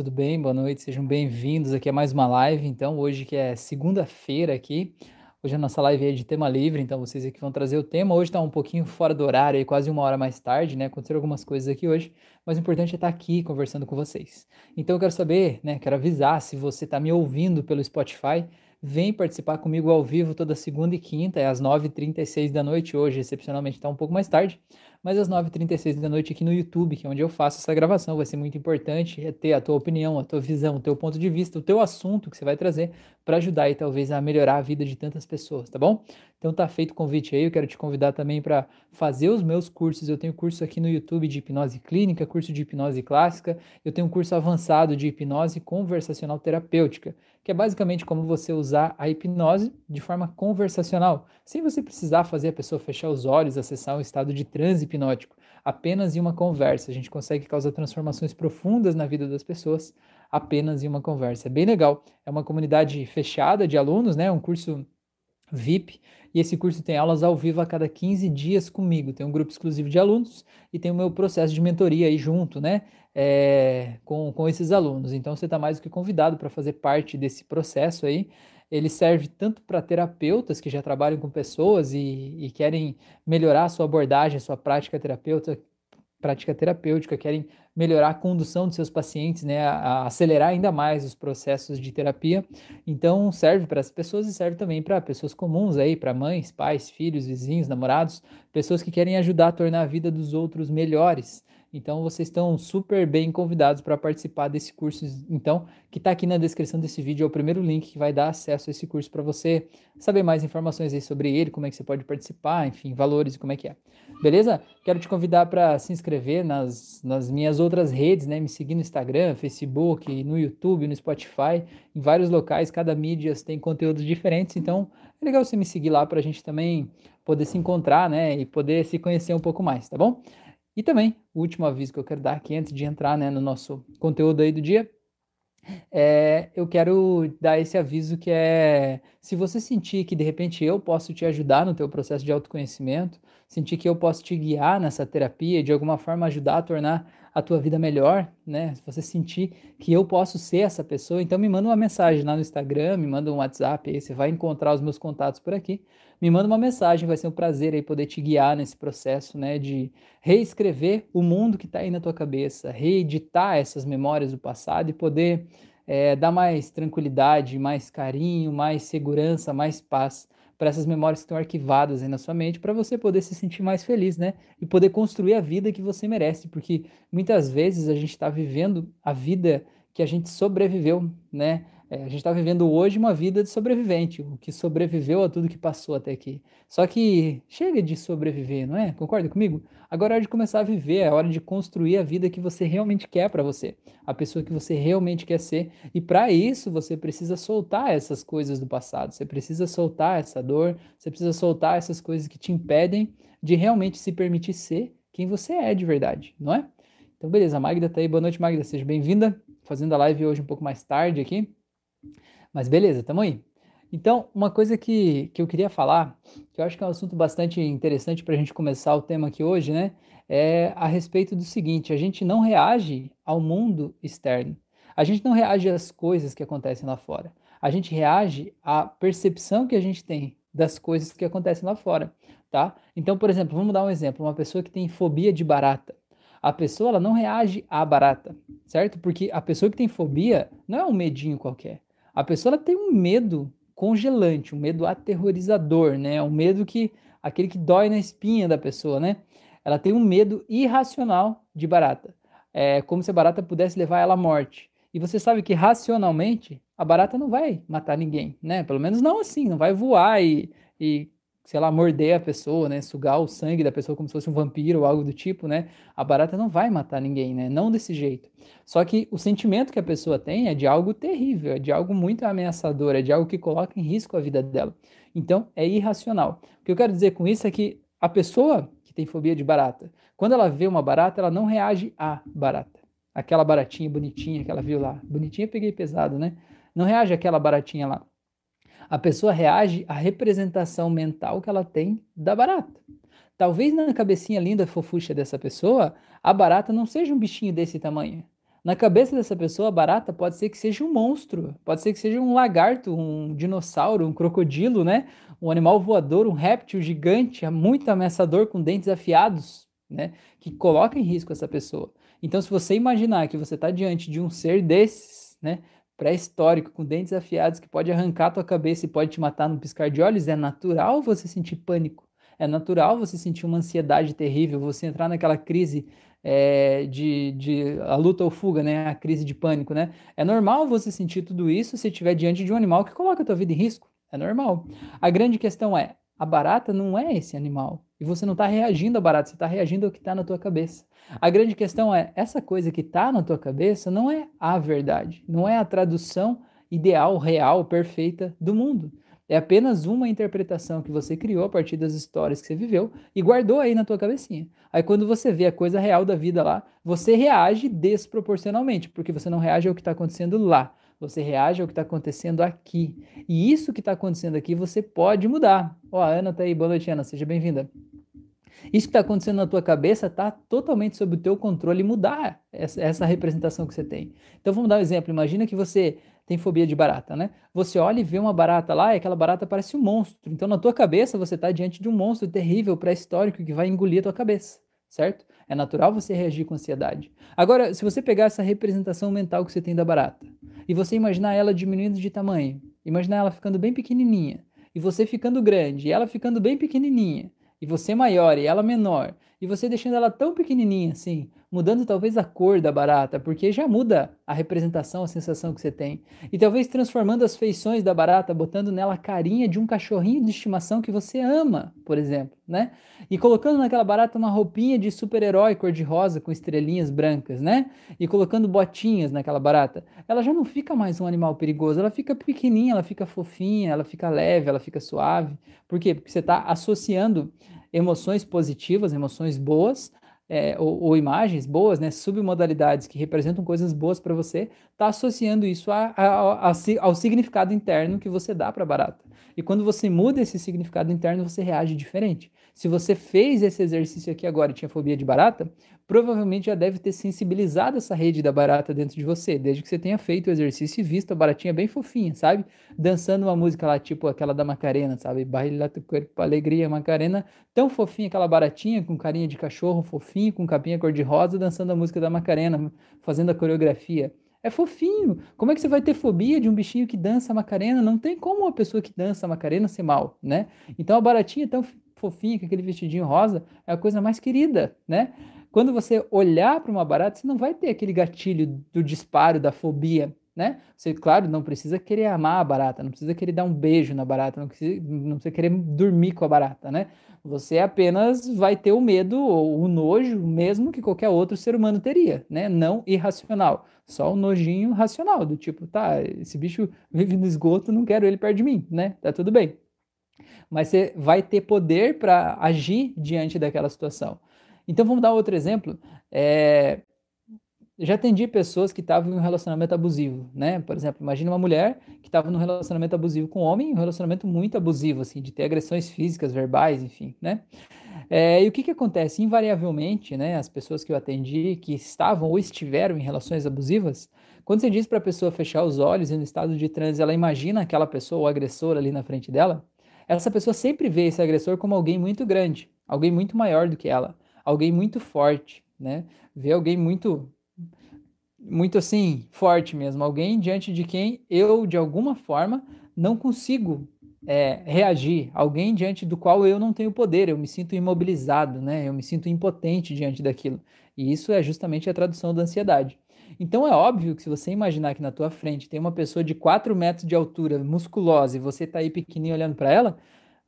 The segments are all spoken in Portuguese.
tudo bem? Boa noite, sejam bem-vindos aqui a mais uma live. Então, hoje que é segunda-feira aqui, hoje a nossa live é de tema livre, então vocês aqui vão trazer o tema. Hoje está um pouquinho fora do horário, aí, quase uma hora mais tarde, né? Aconteceram algumas coisas aqui hoje, mas o importante é estar aqui conversando com vocês. Então, eu quero saber, né? Quero avisar se você está me ouvindo pelo Spotify, vem participar comigo ao vivo toda segunda e quinta, é às 9h36 da noite. Hoje, excepcionalmente, está um pouco mais tarde mas às 9h36 da noite aqui no YouTube, que é onde eu faço essa gravação. Vai ser muito importante é ter a tua opinião, a tua visão, o teu ponto de vista, o teu assunto que você vai trazer para ajudar aí talvez a melhorar a vida de tantas pessoas, tá bom? Então tá feito o convite aí, eu quero te convidar também para fazer os meus cursos. Eu tenho curso aqui no YouTube de hipnose clínica, curso de hipnose clássica, eu tenho um curso avançado de hipnose conversacional terapêutica, que é basicamente como você usar a hipnose de forma conversacional, sem você precisar fazer a pessoa fechar os olhos, acessar um estado de transe hipnótico. Apenas em uma conversa, a gente consegue causar transformações profundas na vida das pessoas apenas em uma conversa. É bem legal. É uma comunidade fechada de alunos, né? Um curso VIP. E esse curso tem aulas ao vivo a cada 15 dias comigo. Tem um grupo exclusivo de alunos e tem o meu processo de mentoria aí junto, né? É, com, com esses alunos. Então você está mais do que convidado para fazer parte desse processo aí. Ele serve tanto para terapeutas que já trabalham com pessoas e, e querem melhorar a sua abordagem, a sua prática terapeuta, prática terapêutica, querem melhorar a condução de seus pacientes, né, a, acelerar ainda mais os processos de terapia. Então serve para as pessoas e serve também para pessoas comuns aí, para mães, pais, filhos, vizinhos, namorados, pessoas que querem ajudar a tornar a vida dos outros melhores. Então vocês estão super bem convidados para participar desse curso, então, que está aqui na descrição desse vídeo, é o primeiro link que vai dar acesso a esse curso para você saber mais informações aí sobre ele, como é que você pode participar, enfim, valores e como é que é. Beleza? Quero te convidar para se inscrever nas, nas minhas outras redes, né? Me seguir no Instagram, Facebook, no YouTube, no Spotify, em vários locais, cada mídia tem conteúdos diferentes, então é legal você me seguir lá para a gente também poder se encontrar, né? E poder se conhecer um pouco mais, tá bom? E também, o último aviso que eu quero dar aqui antes de entrar né, no nosso conteúdo aí do dia, é, eu quero dar esse aviso que é, se você sentir que de repente eu posso te ajudar no teu processo de autoconhecimento, sentir que eu posso te guiar nessa terapia, de alguma forma ajudar a tornar a tua vida melhor, né? Se você sentir que eu posso ser essa pessoa, então me manda uma mensagem lá no Instagram, me manda um WhatsApp aí, você vai encontrar os meus contatos por aqui. Me manda uma mensagem, vai ser um prazer aí poder te guiar nesse processo, né, de reescrever o mundo que está aí na tua cabeça, reeditar essas memórias do passado e poder é, dar mais tranquilidade, mais carinho, mais segurança, mais paz para essas memórias que estão arquivadas aí na sua mente, para você poder se sentir mais feliz, né? E poder construir a vida que você merece, porque muitas vezes a gente está vivendo a vida que a gente sobreviveu, né? É, a gente está vivendo hoje uma vida de sobrevivente, o que sobreviveu a tudo que passou até aqui. Só que chega de sobreviver, não é? Concorda comigo? Agora é hora de começar a viver, é hora de construir a vida que você realmente quer para você, a pessoa que você realmente quer ser. E para isso você precisa soltar essas coisas do passado, você precisa soltar essa dor, você precisa soltar essas coisas que te impedem de realmente se permitir ser quem você é de verdade, não é? Então, beleza, a Magda tá aí. Boa noite, Magda. Seja bem-vinda. Fazendo a live hoje um pouco mais tarde aqui. Mas beleza, tamo aí. Então, uma coisa que, que eu queria falar, que eu acho que é um assunto bastante interessante para a gente começar o tema aqui hoje, né? É a respeito do seguinte: a gente não reage ao mundo externo. A gente não reage às coisas que acontecem lá fora. A gente reage à percepção que a gente tem das coisas que acontecem lá fora, tá? Então, por exemplo, vamos dar um exemplo: uma pessoa que tem fobia de barata. A pessoa ela não reage à barata, certo? Porque a pessoa que tem fobia não é um medinho qualquer. A pessoa tem um medo congelante, um medo aterrorizador, né? Um medo que aquele que dói na espinha da pessoa, né? Ela tem um medo irracional de barata. É como se a barata pudesse levar ela à morte. E você sabe que racionalmente a barata não vai matar ninguém, né? Pelo menos não assim, não vai voar e, e sei lá, morder a pessoa, né? Sugar o sangue da pessoa como se fosse um vampiro ou algo do tipo, né? A barata não vai matar ninguém, né? Não desse jeito. Só que o sentimento que a pessoa tem é de algo terrível, é de algo muito ameaçador, é de algo que coloca em risco a vida dela. Então, é irracional. O que eu quero dizer com isso é que a pessoa que tem fobia de barata, quando ela vê uma barata, ela não reage à barata. Aquela baratinha bonitinha que ela viu lá. Bonitinha peguei pesado, né? Não reage àquela baratinha lá a pessoa reage à representação mental que ela tem da barata. Talvez na cabecinha linda fofucha dessa pessoa, a barata não seja um bichinho desse tamanho. Na cabeça dessa pessoa, a barata pode ser que seja um monstro, pode ser que seja um lagarto, um dinossauro, um crocodilo, né? Um animal voador, um réptil gigante, muito ameaçador, com dentes afiados, né? Que coloca em risco essa pessoa. Então, se você imaginar que você está diante de um ser desses, né? Pré-histórico, com dentes afiados, que pode arrancar tua cabeça e pode te matar no piscar de olhos, é natural você sentir pânico. É natural você sentir uma ansiedade terrível, você entrar naquela crise é, de, de a luta ou fuga, né? A crise de pânico, né? É normal você sentir tudo isso se estiver diante de um animal que coloca a tua vida em risco. É normal. A grande questão é, a barata não é esse animal. E você não está reagindo à barata, você está reagindo ao que está na tua cabeça. A grande questão é, essa coisa que está na tua cabeça não é a verdade, não é a tradução ideal, real, perfeita do mundo. É apenas uma interpretação que você criou a partir das histórias que você viveu e guardou aí na tua cabecinha. Aí quando você vê a coisa real da vida lá, você reage desproporcionalmente, porque você não reage ao que está acontecendo lá. Você reage ao que está acontecendo aqui. E isso que está acontecendo aqui você pode mudar. Ó, a Ana tá aí. Boa noite, Ana. Seja bem-vinda. Isso que está acontecendo na tua cabeça está totalmente sob o teu controle mudar essa, essa, representação que você tem. Então vamos dar um exemplo. Imagina que você tem fobia de barata, né? Você olha e vê uma barata lá e aquela barata parece um monstro. Então na tua cabeça você está diante de um monstro terrível, pré-histórico que vai engolir a tua cabeça, certo? É natural você reagir com ansiedade. Agora, se você pegar essa representação mental que você tem da barata e você imaginar ela diminuindo de tamanho, imaginar ela ficando bem pequenininha e você ficando grande e ela ficando bem pequenininha e você maior e ela menor, e você deixando ela tão pequenininha assim, mudando talvez a cor da barata, porque já muda a representação, a sensação que você tem. E talvez transformando as feições da barata, botando nela a carinha de um cachorrinho de estimação que você ama, por exemplo, né? E colocando naquela barata uma roupinha de super-herói cor-de-rosa com estrelinhas brancas, né? E colocando botinhas naquela barata. Ela já não fica mais um animal perigoso, ela fica pequenininha, ela fica fofinha, ela fica leve, ela fica suave. Por quê? Porque você está associando emoções positivas, emoções boas, é, ou, ou, imagens boas, né, submodalidades que representam coisas boas para você, está associando isso a, a, a, ao significado interno que você dá para barata. E quando você muda esse significado interno, você reage diferente. Se você fez esse exercício aqui agora e tinha fobia de barata, provavelmente já deve ter sensibilizado essa rede da barata dentro de você, desde que você tenha feito o exercício e visto a baratinha bem fofinha, sabe? Dançando uma música lá, tipo aquela da Macarena, sabe? Baila tu corpo, alegria, Macarena. Tão fofinha aquela baratinha, com carinha de cachorro, fofinho, com capinha cor-de-rosa, dançando a música da Macarena, fazendo a coreografia. É fofinho. Como é que você vai ter fobia de um bichinho que dança Macarena? Não tem como uma pessoa que dança Macarena ser mal, né? Então a baratinha tão fofinha com aquele vestidinho rosa é a coisa mais querida, né? Quando você olhar para uma barata, você não vai ter aquele gatilho do disparo, da fobia, né? Você, claro, não precisa querer amar a barata, não precisa querer dar um beijo na barata, não precisa, não precisa querer dormir com a barata, né? Você apenas vai ter o medo ou o nojo, mesmo que qualquer outro ser humano teria, né? Não irracional, só o nojinho racional, do tipo, tá, esse bicho vive no esgoto, não quero ele perto de mim, né? Tá tudo bem. Mas você vai ter poder para agir diante daquela situação. Então vamos dar outro exemplo. É, já atendi pessoas que estavam em um relacionamento abusivo, né? Por exemplo, imagine uma mulher que estava num relacionamento abusivo com um homem, um relacionamento muito abusivo, assim, de ter agressões físicas, verbais, enfim, né? É, e o que que acontece? Invariavelmente, né, as pessoas que eu atendi que estavam ou estiveram em relações abusivas, quando você diz para a pessoa fechar os olhos e no estado de transe ela imagina aquela pessoa, o agressor ali na frente dela, essa pessoa sempre vê esse agressor como alguém muito grande, alguém muito maior do que ela, alguém muito forte, né? Vê alguém muito muito assim, forte mesmo, alguém diante de quem eu, de alguma forma, não consigo é, reagir, alguém diante do qual eu não tenho poder, eu me sinto imobilizado, né? Eu me sinto impotente diante daquilo. E isso é justamente a tradução da ansiedade. Então é óbvio que se você imaginar que na tua frente tem uma pessoa de 4 metros de altura, musculosa, e você está aí pequenininho olhando para ela,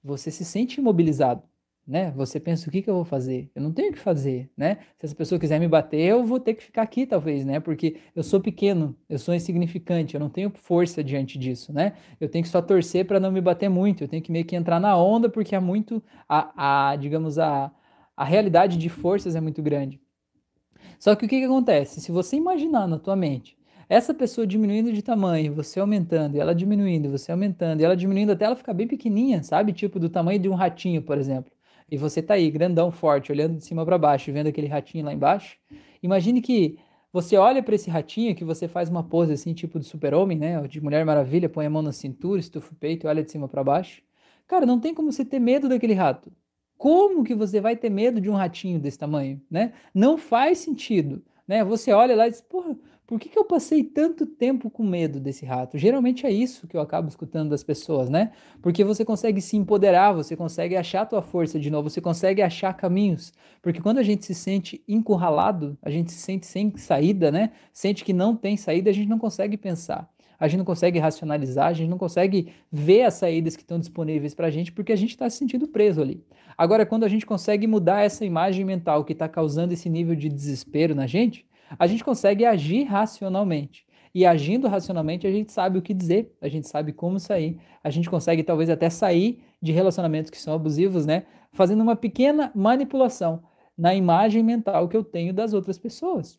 você se sente imobilizado né? Você pensa, o que que eu vou fazer? Eu não tenho o que fazer, né? Se essa pessoa quiser me bater, eu vou ter que ficar aqui, talvez, né? Porque eu sou pequeno, eu sou insignificante, eu não tenho força diante disso, né? Eu tenho que só torcer para não me bater muito, eu tenho que meio que entrar na onda, porque é muito, a, a digamos, a, a realidade de forças é muito grande. Só que o que que acontece? Se você imaginar na tua mente essa pessoa diminuindo de tamanho, você aumentando, e ela diminuindo, você aumentando, e ela diminuindo até ela ficar bem pequenininha, sabe? Tipo do tamanho de um ratinho, por exemplo e você tá aí, grandão, forte, olhando de cima para baixo, vendo aquele ratinho lá embaixo, imagine que Você olha para esse ratinho que você faz uma pose assim, tipo de super-homem, né? De Mulher Maravilha, põe a mão na cintura, estufa o peito olha de cima para baixo. Cara, não tem como você ter medo daquele rato. Como que você vai ter medo de um ratinho desse tamanho, né? Não faz sentido, né? Você olha lá e diz, porra, por que, que eu passei tanto tempo com medo desse rato? Geralmente é isso que eu acabo escutando das pessoas, né? Porque você consegue se empoderar, você consegue achar a tua força de novo, você consegue achar caminhos. Porque quando a gente se sente encurralado, a gente se sente sem saída, né? Sente que não tem saída, a gente não consegue pensar. A gente não consegue racionalizar, a gente não consegue ver as saídas que estão disponíveis para a gente porque a gente está se sentindo preso ali. Agora, quando a gente consegue mudar essa imagem mental que está causando esse nível de desespero na gente, a gente consegue agir racionalmente. E agindo racionalmente, a gente sabe o que dizer, a gente sabe como sair, a gente consegue talvez até sair de relacionamentos que são abusivos, né? Fazendo uma pequena manipulação na imagem mental que eu tenho das outras pessoas.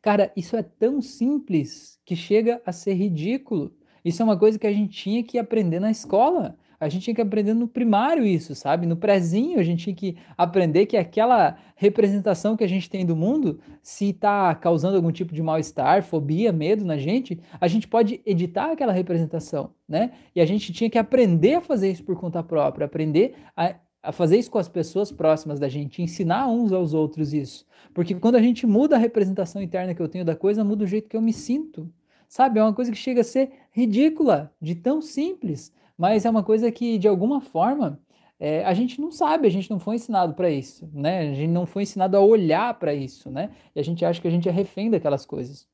Cara, isso é tão simples que chega a ser ridículo. Isso é uma coisa que a gente tinha que aprender na escola a gente tinha que aprender no primário isso, sabe? No prezinho a gente tinha que aprender que aquela representação que a gente tem do mundo, se está causando algum tipo de mal-estar, fobia, medo na gente, a gente pode editar aquela representação, né? E a gente tinha que aprender a fazer isso por conta própria, aprender a, a fazer isso com as pessoas próximas da gente, ensinar uns aos outros isso. Porque quando a gente muda a representação interna que eu tenho da coisa, muda o jeito que eu me sinto. Sabe? É uma coisa que chega a ser ridícula, de tão simples mas é uma coisa que, de alguma forma, é, a gente não sabe, a gente não foi ensinado para isso, né? A gente não foi ensinado a olhar para isso, né? E a gente acha que a gente é refém daquelas coisas.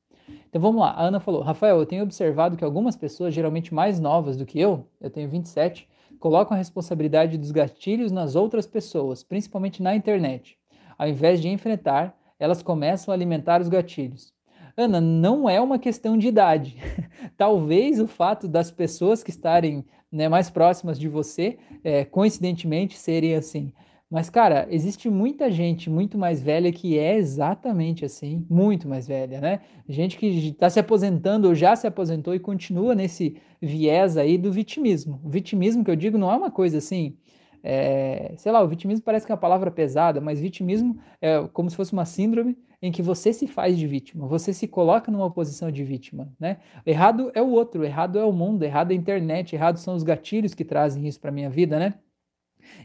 Então vamos lá, a Ana falou: Rafael, eu tenho observado que algumas pessoas, geralmente mais novas do que eu, eu tenho 27, colocam a responsabilidade dos gatilhos nas outras pessoas, principalmente na internet. Ao invés de enfrentar, elas começam a alimentar os gatilhos. Ana, não é uma questão de idade. Talvez o fato das pessoas que estarem né, mais próximas de você, é, coincidentemente, serem assim. Mas, cara, existe muita gente muito mais velha que é exatamente assim, muito mais velha, né? Gente que está se aposentando ou já se aposentou e continua nesse viés aí do vitimismo. O vitimismo que eu digo não é uma coisa assim, é, sei lá, o vitimismo parece que é uma palavra pesada, mas vitimismo é como se fosse uma síndrome em que você se faz de vítima, você se coloca numa posição de vítima, né? Errado é o outro, errado é o mundo, errado é a internet, errado são os gatilhos que trazem isso para minha vida, né?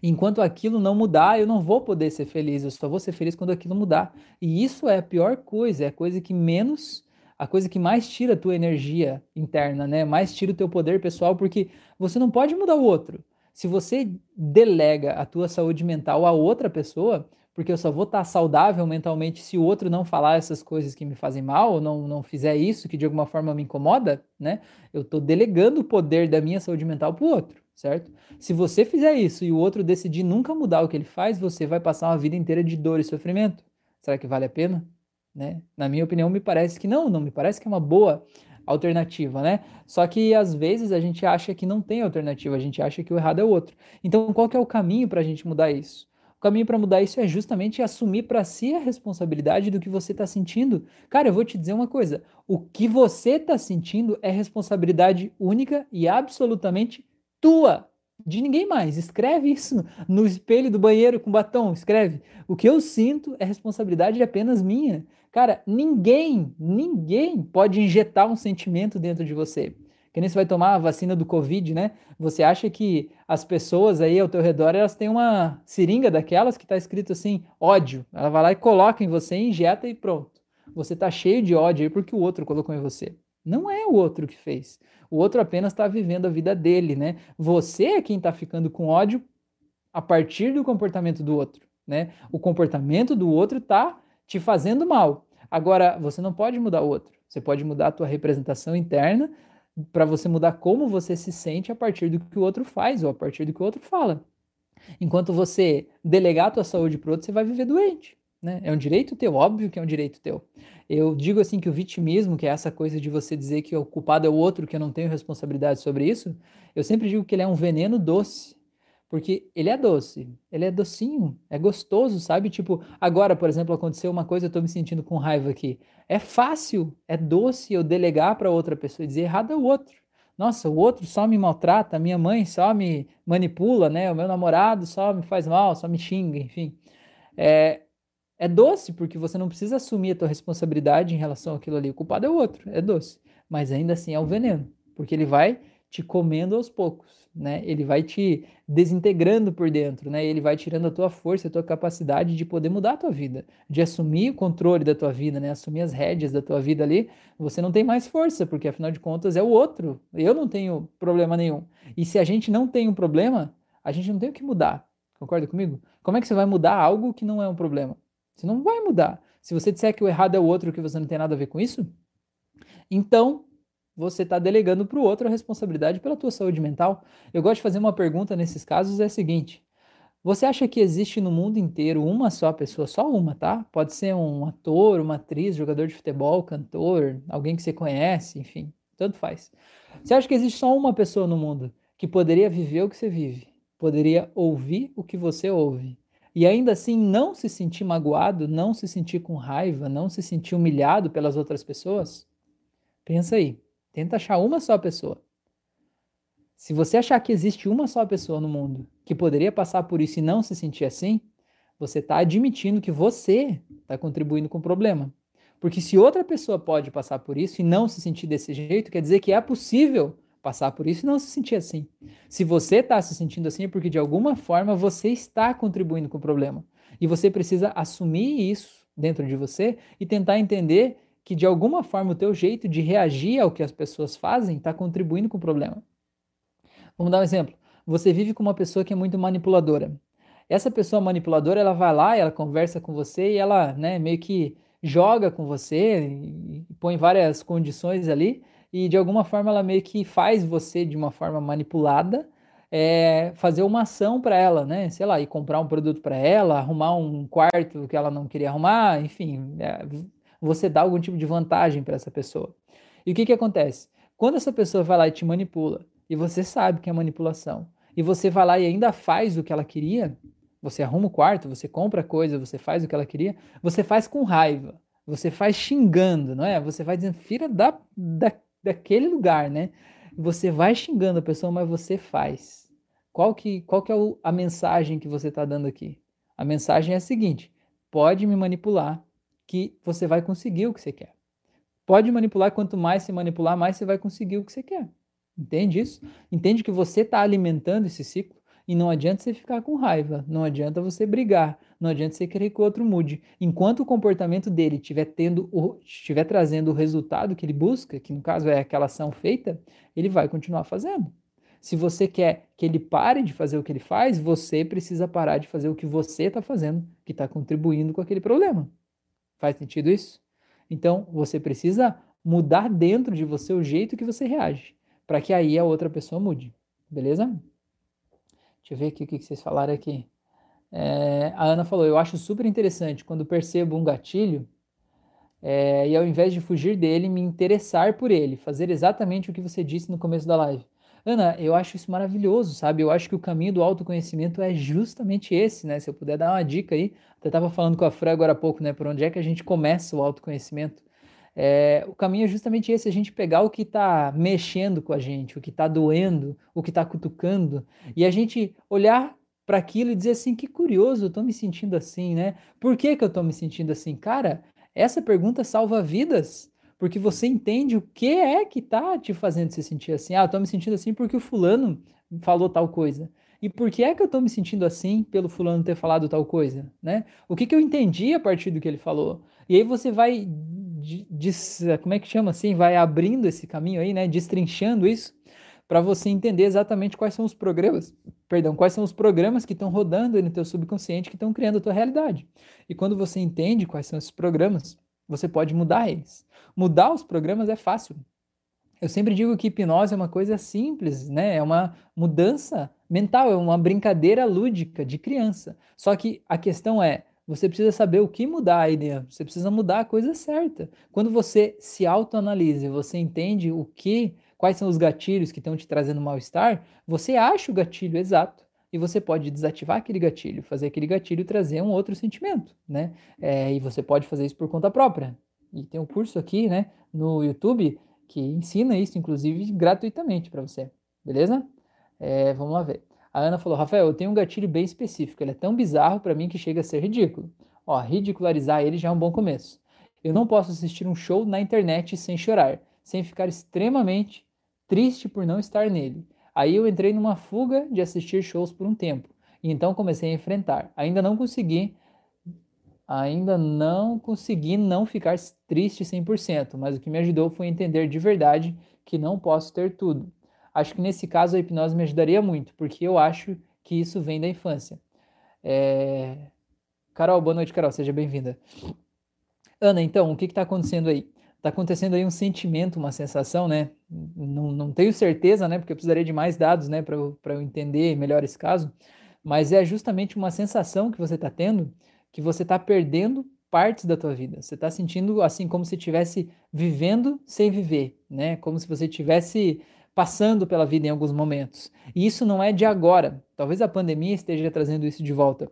Enquanto aquilo não mudar, eu não vou poder ser feliz, eu só vou ser feliz quando aquilo mudar. E isso é a pior coisa, é a coisa que menos, a coisa que mais tira a tua energia interna, né? Mais tira o teu poder pessoal, porque você não pode mudar o outro. Se você delega a tua saúde mental a outra pessoa, porque eu só vou estar saudável mentalmente se o outro não falar essas coisas que me fazem mal, ou não, não fizer isso que de alguma forma me incomoda, né? Eu estou delegando o poder da minha saúde mental para o outro, certo? Se você fizer isso e o outro decidir nunca mudar o que ele faz, você vai passar uma vida inteira de dor e sofrimento. Será que vale a pena? Né? Na minha opinião, me parece que não, não me parece que é uma boa alternativa, né? Só que às vezes a gente acha que não tem alternativa, a gente acha que o errado é o outro. Então, qual que é o caminho para a gente mudar isso? Caminho para mudar isso é justamente assumir para si a responsabilidade do que você está sentindo. Cara, eu vou te dizer uma coisa: o que você está sentindo é responsabilidade única e absolutamente tua, de ninguém mais. Escreve isso no espelho do banheiro com batom. Escreve. O que eu sinto é responsabilidade apenas minha. Cara, ninguém, ninguém pode injetar um sentimento dentro de você que nem você vai tomar a vacina do Covid, né? Você acha que as pessoas aí ao teu redor, elas têm uma seringa daquelas que está escrito assim, ódio. Ela vai lá e coloca em você, injeta e pronto. Você está cheio de ódio aí porque o outro colocou em você. Não é o outro que fez. O outro apenas está vivendo a vida dele, né? Você é quem está ficando com ódio a partir do comportamento do outro, né? O comportamento do outro está te fazendo mal. Agora, você não pode mudar o outro. Você pode mudar a tua representação interna para você mudar como você se sente a partir do que o outro faz ou a partir do que o outro fala. Enquanto você delegar a tua saúde para outro, você vai viver doente. Né? É um direito teu, óbvio que é um direito teu. Eu digo assim que o vitimismo, que é essa coisa de você dizer que o culpado é o outro, que eu não tenho responsabilidade sobre isso, eu sempre digo que ele é um veneno doce. Porque ele é doce, ele é docinho, é gostoso, sabe? Tipo, agora, por exemplo, aconteceu uma coisa, eu tô me sentindo com raiva aqui. É fácil, é doce eu delegar para outra pessoa e dizer errado é o outro. Nossa, o outro só me maltrata, minha mãe só me manipula, né? O meu namorado só me faz mal, só me xinga, enfim. É, É doce porque você não precisa assumir a tua responsabilidade em relação àquilo ali. O culpado é o outro, é doce. Mas ainda assim é um veneno, porque ele vai te comendo aos poucos, né? Ele vai te desintegrando por dentro, né? Ele vai tirando a tua força, a tua capacidade de poder mudar a tua vida, de assumir o controle da tua vida, né? Assumir as rédeas da tua vida ali. Você não tem mais força, porque afinal de contas é o outro. Eu não tenho problema nenhum. E se a gente não tem um problema, a gente não tem o que mudar. Concorda comigo? Como é que você vai mudar algo que não é um problema? Você não vai mudar. Se você disser que o errado é o outro, que você não tem nada a ver com isso, então você está delegando para o outro a responsabilidade pela tua saúde mental. Eu gosto de fazer uma pergunta nesses casos, é a seguinte: você acha que existe no mundo inteiro uma só pessoa, só uma, tá? Pode ser um ator, uma atriz, jogador de futebol, cantor, alguém que você conhece, enfim, tanto faz. Você acha que existe só uma pessoa no mundo que poderia viver o que você vive, poderia ouvir o que você ouve, e ainda assim não se sentir magoado, não se sentir com raiva, não se sentir humilhado pelas outras pessoas? Pensa aí. Tenta achar uma só pessoa. Se você achar que existe uma só pessoa no mundo que poderia passar por isso e não se sentir assim, você está admitindo que você está contribuindo com o problema. Porque se outra pessoa pode passar por isso e não se sentir desse jeito, quer dizer que é possível passar por isso e não se sentir assim. Se você está se sentindo assim, é porque de alguma forma você está contribuindo com o problema. E você precisa assumir isso dentro de você e tentar entender que de alguma forma o teu jeito de reagir ao que as pessoas fazem está contribuindo com o problema. Vamos dar um exemplo. Você vive com uma pessoa que é muito manipuladora. Essa pessoa manipuladora, ela vai lá, ela conversa com você e ela, né, meio que joga com você e põe várias condições ali e de alguma forma ela meio que faz você de uma forma manipulada é, fazer uma ação para ela, né? Sei lá, ir comprar um produto para ela, arrumar um quarto que ela não queria arrumar, enfim, é, você dá algum tipo de vantagem para essa pessoa. E o que, que acontece? Quando essa pessoa vai lá e te manipula, e você sabe que é manipulação, e você vai lá e ainda faz o que ela queria, você arruma o quarto, você compra coisa, você faz o que ela queria, você faz com raiva, você faz xingando, não é? Você vai dizendo, filha da, da, daquele lugar, né? Você vai xingando a pessoa, mas você faz. Qual que, qual que é o, a mensagem que você está dando aqui? A mensagem é a seguinte: pode me manipular, que você vai conseguir o que você quer. Pode manipular, quanto mais se manipular, mais você vai conseguir o que você quer. Entende isso? Entende que você está alimentando esse ciclo e não adianta você ficar com raiva, não adianta você brigar, não adianta você querer que o outro mude. Enquanto o comportamento dele estiver tendo, estiver trazendo o resultado que ele busca, que no caso é aquela ação feita, ele vai continuar fazendo. Se você quer que ele pare de fazer o que ele faz, você precisa parar de fazer o que você está fazendo, que está contribuindo com aquele problema. Faz sentido isso? Então, você precisa mudar dentro de você o jeito que você reage, para que aí a outra pessoa mude. Beleza? Deixa eu ver aqui o que vocês falaram aqui. É, a Ana falou: Eu acho super interessante quando percebo um gatilho é, e ao invés de fugir dele, me interessar por ele, fazer exatamente o que você disse no começo da live. Ana, eu acho isso maravilhoso, sabe? Eu acho que o caminho do autoconhecimento é justamente esse, né? Se eu puder dar uma dica aí, até estava falando com a Fran agora há pouco, né? Por onde é que a gente começa o autoconhecimento? É, o caminho é justamente esse, a gente pegar o que está mexendo com a gente, o que está doendo, o que está cutucando, e a gente olhar para aquilo e dizer assim, que curioso, eu estou me sentindo assim, né? Por que, que eu estou me sentindo assim? Cara, essa pergunta salva vidas porque você entende o que é que tá te fazendo se sentir assim. Ah, eu tô me sentindo assim porque o fulano falou tal coisa. E por que é que eu tô me sentindo assim pelo fulano ter falado tal coisa, né? O que que eu entendi a partir do que ele falou? E aí você vai, como é que chama assim? Vai abrindo esse caminho aí, né? Destrinchando isso para você entender exatamente quais são os programas, perdão, quais são os programas que estão rodando no teu subconsciente que estão criando a tua realidade. E quando você entende quais são esses programas, você pode mudar eles. Mudar os programas é fácil. Eu sempre digo que hipnose é uma coisa simples, né? É uma mudança mental, é uma brincadeira lúdica de criança. Só que a questão é, você precisa saber o que mudar aí dentro. Você precisa mudar a coisa certa. Quando você se autoanalisa, você entende o que, quais são os gatilhos que estão te trazendo mal-estar, você acha o gatilho exato e você pode desativar aquele gatilho, fazer aquele gatilho trazer um outro sentimento, né? É, e você pode fazer isso por conta própria. E tem um curso aqui, né, no YouTube que ensina isso, inclusive gratuitamente para você, beleza? É, vamos lá ver. A Ana falou, Rafael, eu tenho um gatilho bem específico, ele é tão bizarro para mim que chega a ser ridículo. Ó, ridicularizar ele já é um bom começo. Eu não posso assistir um show na internet sem chorar, sem ficar extremamente triste por não estar nele. Aí eu entrei numa fuga de assistir shows por um tempo. E então comecei a enfrentar. Ainda não consegui ainda não consegui não ficar triste 100%, mas o que me ajudou foi entender de verdade que não posso ter tudo. Acho que nesse caso a hipnose me ajudaria muito, porque eu acho que isso vem da infância. É... Carol, boa noite, Carol, seja bem-vinda. Ana, então, o que está acontecendo aí? Está acontecendo aí um sentimento, uma sensação, né? Não, não tenho certeza, né? Porque eu precisaria de mais dados, né, para eu, eu entender melhor esse caso. Mas é justamente uma sensação que você está tendo que você está perdendo partes da tua vida. Você está sentindo assim como se estivesse vivendo sem viver, né? Como se você estivesse passando pela vida em alguns momentos. E isso não é de agora. Talvez a pandemia esteja trazendo isso de volta.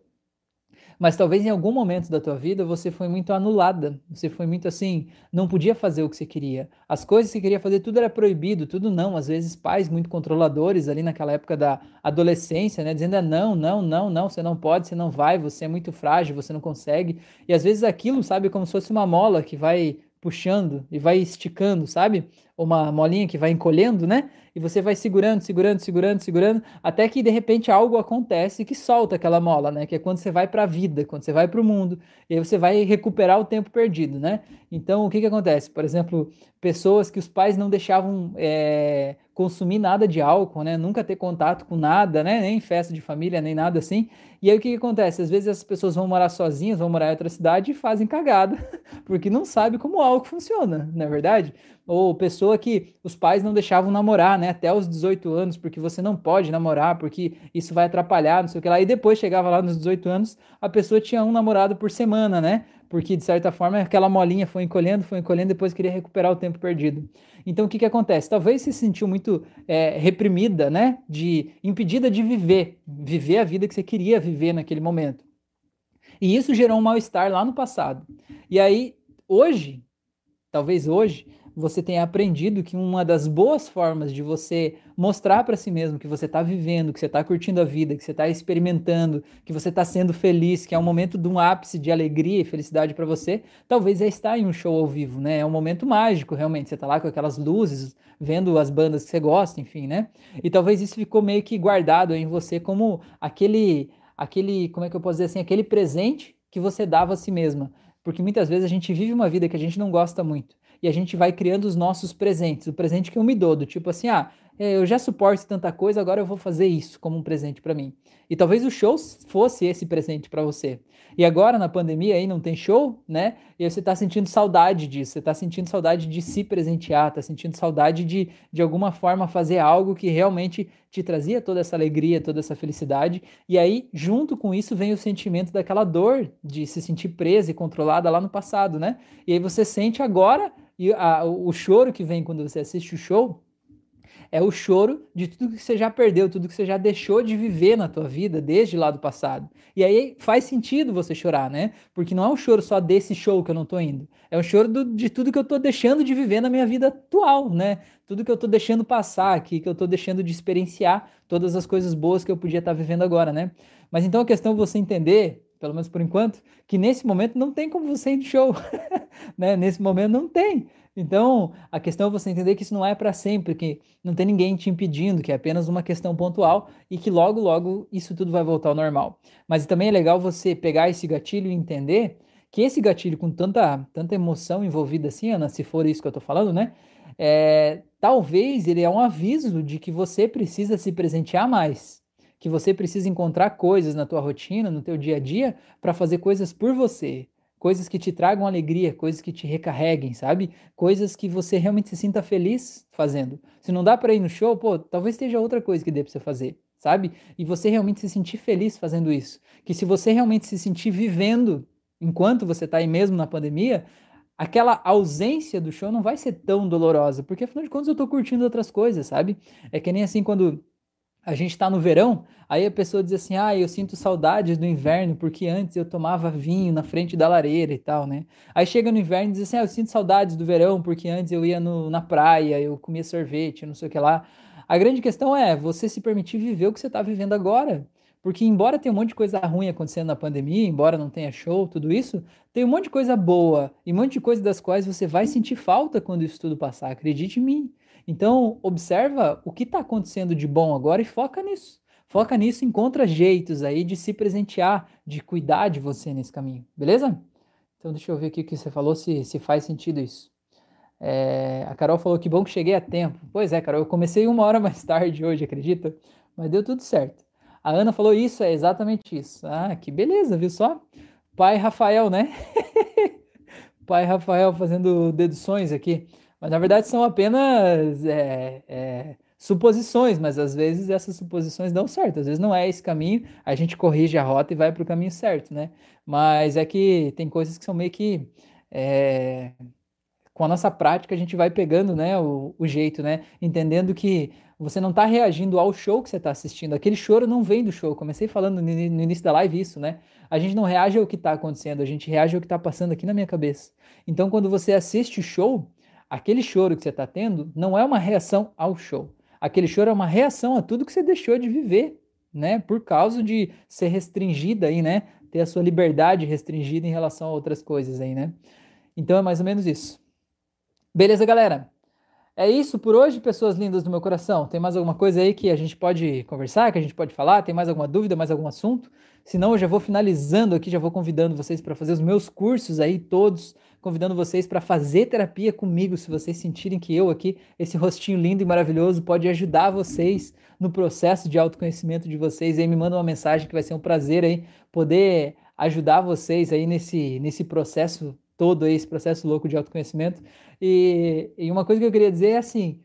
Mas talvez em algum momento da tua vida você foi muito anulada, você foi muito assim, não podia fazer o que você queria. As coisas que você queria fazer, tudo era proibido, tudo não. Às vezes pais muito controladores ali naquela época da adolescência, né, dizendo é não, não, não, não, você não pode, você não vai, você é muito frágil, você não consegue. E às vezes aquilo, sabe, como se fosse uma mola que vai puxando e vai esticando, sabe? Uma molinha que vai encolhendo, né? e você vai segurando, segurando, segurando, segurando, até que de repente algo acontece que solta aquela mola, né? Que é quando você vai para a vida, quando você vai para o mundo, e aí você vai recuperar o tempo perdido, né? Então, o que que acontece? Por exemplo, pessoas que os pais não deixavam é, consumir nada de álcool, né? Nunca ter contato com nada, né? Nem festa de família, nem nada assim. E aí o que, que acontece? Às vezes as pessoas vão morar sozinhas, vão morar em outra cidade e fazem cagada, porque não sabe como o álcool funciona, não é verdade? Ou pessoa que os pais não deixavam namorar, né? Até os 18 anos, porque você não pode namorar, porque isso vai atrapalhar, não sei o que lá. E depois chegava lá nos 18 anos, a pessoa tinha um namorado por semana, né? porque de certa forma aquela molinha foi encolhendo, foi encolhendo, depois queria recuperar o tempo perdido. Então o que, que acontece? Talvez se sentiu muito é, reprimida, né? De impedida de viver, viver a vida que você queria viver naquele momento. E isso gerou um mal-estar lá no passado. E aí, hoje, talvez hoje, você tenha aprendido que uma das boas formas de você mostrar para si mesmo que você está vivendo, que você está curtindo a vida, que você está experimentando, que você está sendo feliz, que é um momento de um ápice de alegria e felicidade para você, talvez é estar em um show ao vivo, né? É um momento mágico, realmente. Você está lá com aquelas luzes, vendo as bandas que você gosta, enfim, né? E talvez isso ficou meio que guardado em você como aquele, aquele, como é que eu posso dizer assim, aquele presente que você dava a si mesma. Porque muitas vezes a gente vive uma vida que a gente não gosta muito e a gente vai criando os nossos presentes. O presente que eu me dou, do tipo assim, ah, é, eu já suporto tanta coisa, agora eu vou fazer isso como um presente para mim. E talvez o show fosse esse presente para você. E agora na pandemia aí não tem show, né? E você está sentindo saudade disso, você está sentindo saudade de se presentear, está sentindo saudade de de alguma forma fazer algo que realmente te trazia toda essa alegria, toda essa felicidade. E aí, junto com isso, vem o sentimento daquela dor de se sentir presa e controlada lá no passado, né? E aí você sente agora e a, o choro que vem quando você assiste o show é o choro de tudo que você já perdeu, tudo que você já deixou de viver na tua vida desde lá do passado. E aí faz sentido você chorar, né? Porque não é um choro só desse show que eu não tô indo. É um choro do, de tudo que eu tô deixando de viver na minha vida atual, né? Tudo que eu tô deixando passar aqui, que eu tô deixando de experienciar todas as coisas boas que eu podia estar tá vivendo agora, né? Mas então a questão é você entender pelo menos por enquanto, que nesse momento não tem como você ir de show, né? Nesse momento não tem. Então, a questão é você entender que isso não é para sempre, que não tem ninguém te impedindo, que é apenas uma questão pontual e que logo, logo isso tudo vai voltar ao normal. Mas também é legal você pegar esse gatilho e entender que esse gatilho com tanta, tanta emoção envolvida assim, Ana, se for isso que eu tô falando, né? É, talvez ele é um aviso de que você precisa se presentear mais, que você precisa encontrar coisas na tua rotina, no teu dia a dia, para fazer coisas por você, coisas que te tragam alegria, coisas que te recarreguem, sabe? Coisas que você realmente se sinta feliz fazendo. Se não dá para ir no show, pô, talvez esteja outra coisa que dê para você fazer, sabe? E você realmente se sentir feliz fazendo isso. Que se você realmente se sentir vivendo enquanto você está aí mesmo na pandemia, aquela ausência do show não vai ser tão dolorosa, porque afinal de contas eu estou curtindo outras coisas, sabe? É que nem assim quando a gente está no verão, aí a pessoa diz assim: ah, eu sinto saudades do inverno, porque antes eu tomava vinho na frente da lareira e tal, né? Aí chega no inverno e diz assim: ah, eu sinto saudades do verão, porque antes eu ia no, na praia, eu comia sorvete, não sei o que lá. A grande questão é você se permitir viver o que você está vivendo agora. Porque, embora tenha um monte de coisa ruim acontecendo na pandemia, embora não tenha show, tudo isso, tem um monte de coisa boa e um monte de coisa das quais você vai sentir falta quando isso tudo passar. Acredite em mim. Então, observa o que está acontecendo de bom agora e foca nisso. Foca nisso, encontra jeitos aí de se presentear, de cuidar de você nesse caminho, beleza? Então, deixa eu ver aqui o que você falou, se, se faz sentido isso. É, a Carol falou que bom que cheguei a tempo. Pois é, Carol, eu comecei uma hora mais tarde hoje, acredita? Mas deu tudo certo. A Ana falou isso, é exatamente isso. Ah, que beleza, viu só? Pai Rafael, né? Pai Rafael fazendo deduções aqui. Mas na verdade são apenas é, é, suposições, mas às vezes essas suposições dão certo. Às vezes não é esse caminho, a gente corrige a rota e vai para o caminho certo, né? Mas é que tem coisas que são meio que. É, com a nossa prática a gente vai pegando né, o, o jeito, né? Entendendo que você não está reagindo ao show que você está assistindo. Aquele choro não vem do show. comecei falando no, no, início da live isso, né? A gente não reage ao que está acontecendo, a gente reage ao que está passando aqui na minha cabeça. Então, quando você assiste o show, aquele choro que você está tendo não é uma reação ao show. Aquele choro é uma reação a tudo que você deixou de viver, né? Por causa de ser restringida aí, né? Ter a sua liberdade restringida em relação a outras coisas aí, né? Então é mais ou menos isso. Beleza, galera? É isso por hoje, pessoas lindas do meu coração. Tem mais alguma coisa aí que a gente pode conversar, que a gente pode falar? Tem mais alguma dúvida, mais algum assunto? Senão eu já vou finalizando aqui, já vou convidando vocês para fazer os meus cursos aí todos, convidando vocês para fazer terapia comigo, se vocês sentirem que eu aqui, esse rostinho lindo e maravilhoso, pode ajudar vocês no processo de autoconhecimento de vocês. Aí me manda uma mensagem que vai ser um prazer aí poder ajudar vocês aí nesse, nesse processo todo esse processo louco de autoconhecimento. E, e uma coisa que eu queria dizer é assim: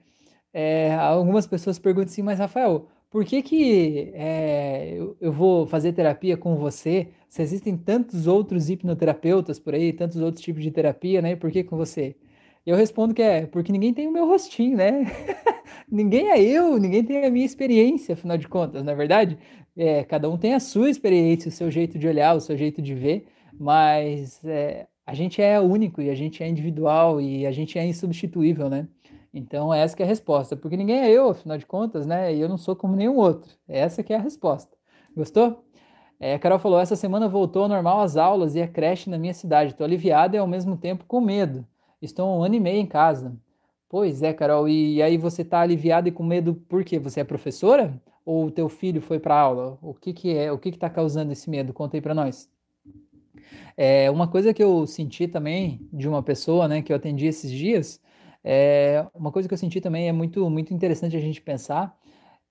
é, algumas pessoas perguntam assim, mas Rafael, por que, que é, eu, eu, vou fazer terapia com você? Se existem tantos outros hipnoterapeutas por aí, tantos outros tipos de terapia, né? Por que com você? Eu respondo que é porque ninguém tem o meu rostinho, né? ninguém é eu, ninguém tem a minha experiência, afinal de contas, na é verdade. É, cada um tem a sua experiência, o seu jeito de olhar, o seu jeito de ver, mas é, a gente é único e a gente é individual e a gente é insubstituível, né? Então essa é a resposta, porque ninguém é eu, afinal de contas, né? E eu não sou como nenhum outro. Essa que é a resposta. Gostou? É, a Carol falou: essa semana voltou ao normal as aulas e a creche na minha cidade. Estou aliviada e ao mesmo tempo com medo. Estou um ano e meio em casa. Pois é, Carol. E, aí você está aliviada e com medo por quê? Você é professora? Ou o teu filho foi para aula? O que que é? O que que está causando esse medo? Conta aí para nós. É, uma coisa que eu senti também de uma pessoa, né, que eu atendi esses dias, é, uma coisa que eu senti também é muito, muito interessante a gente pensar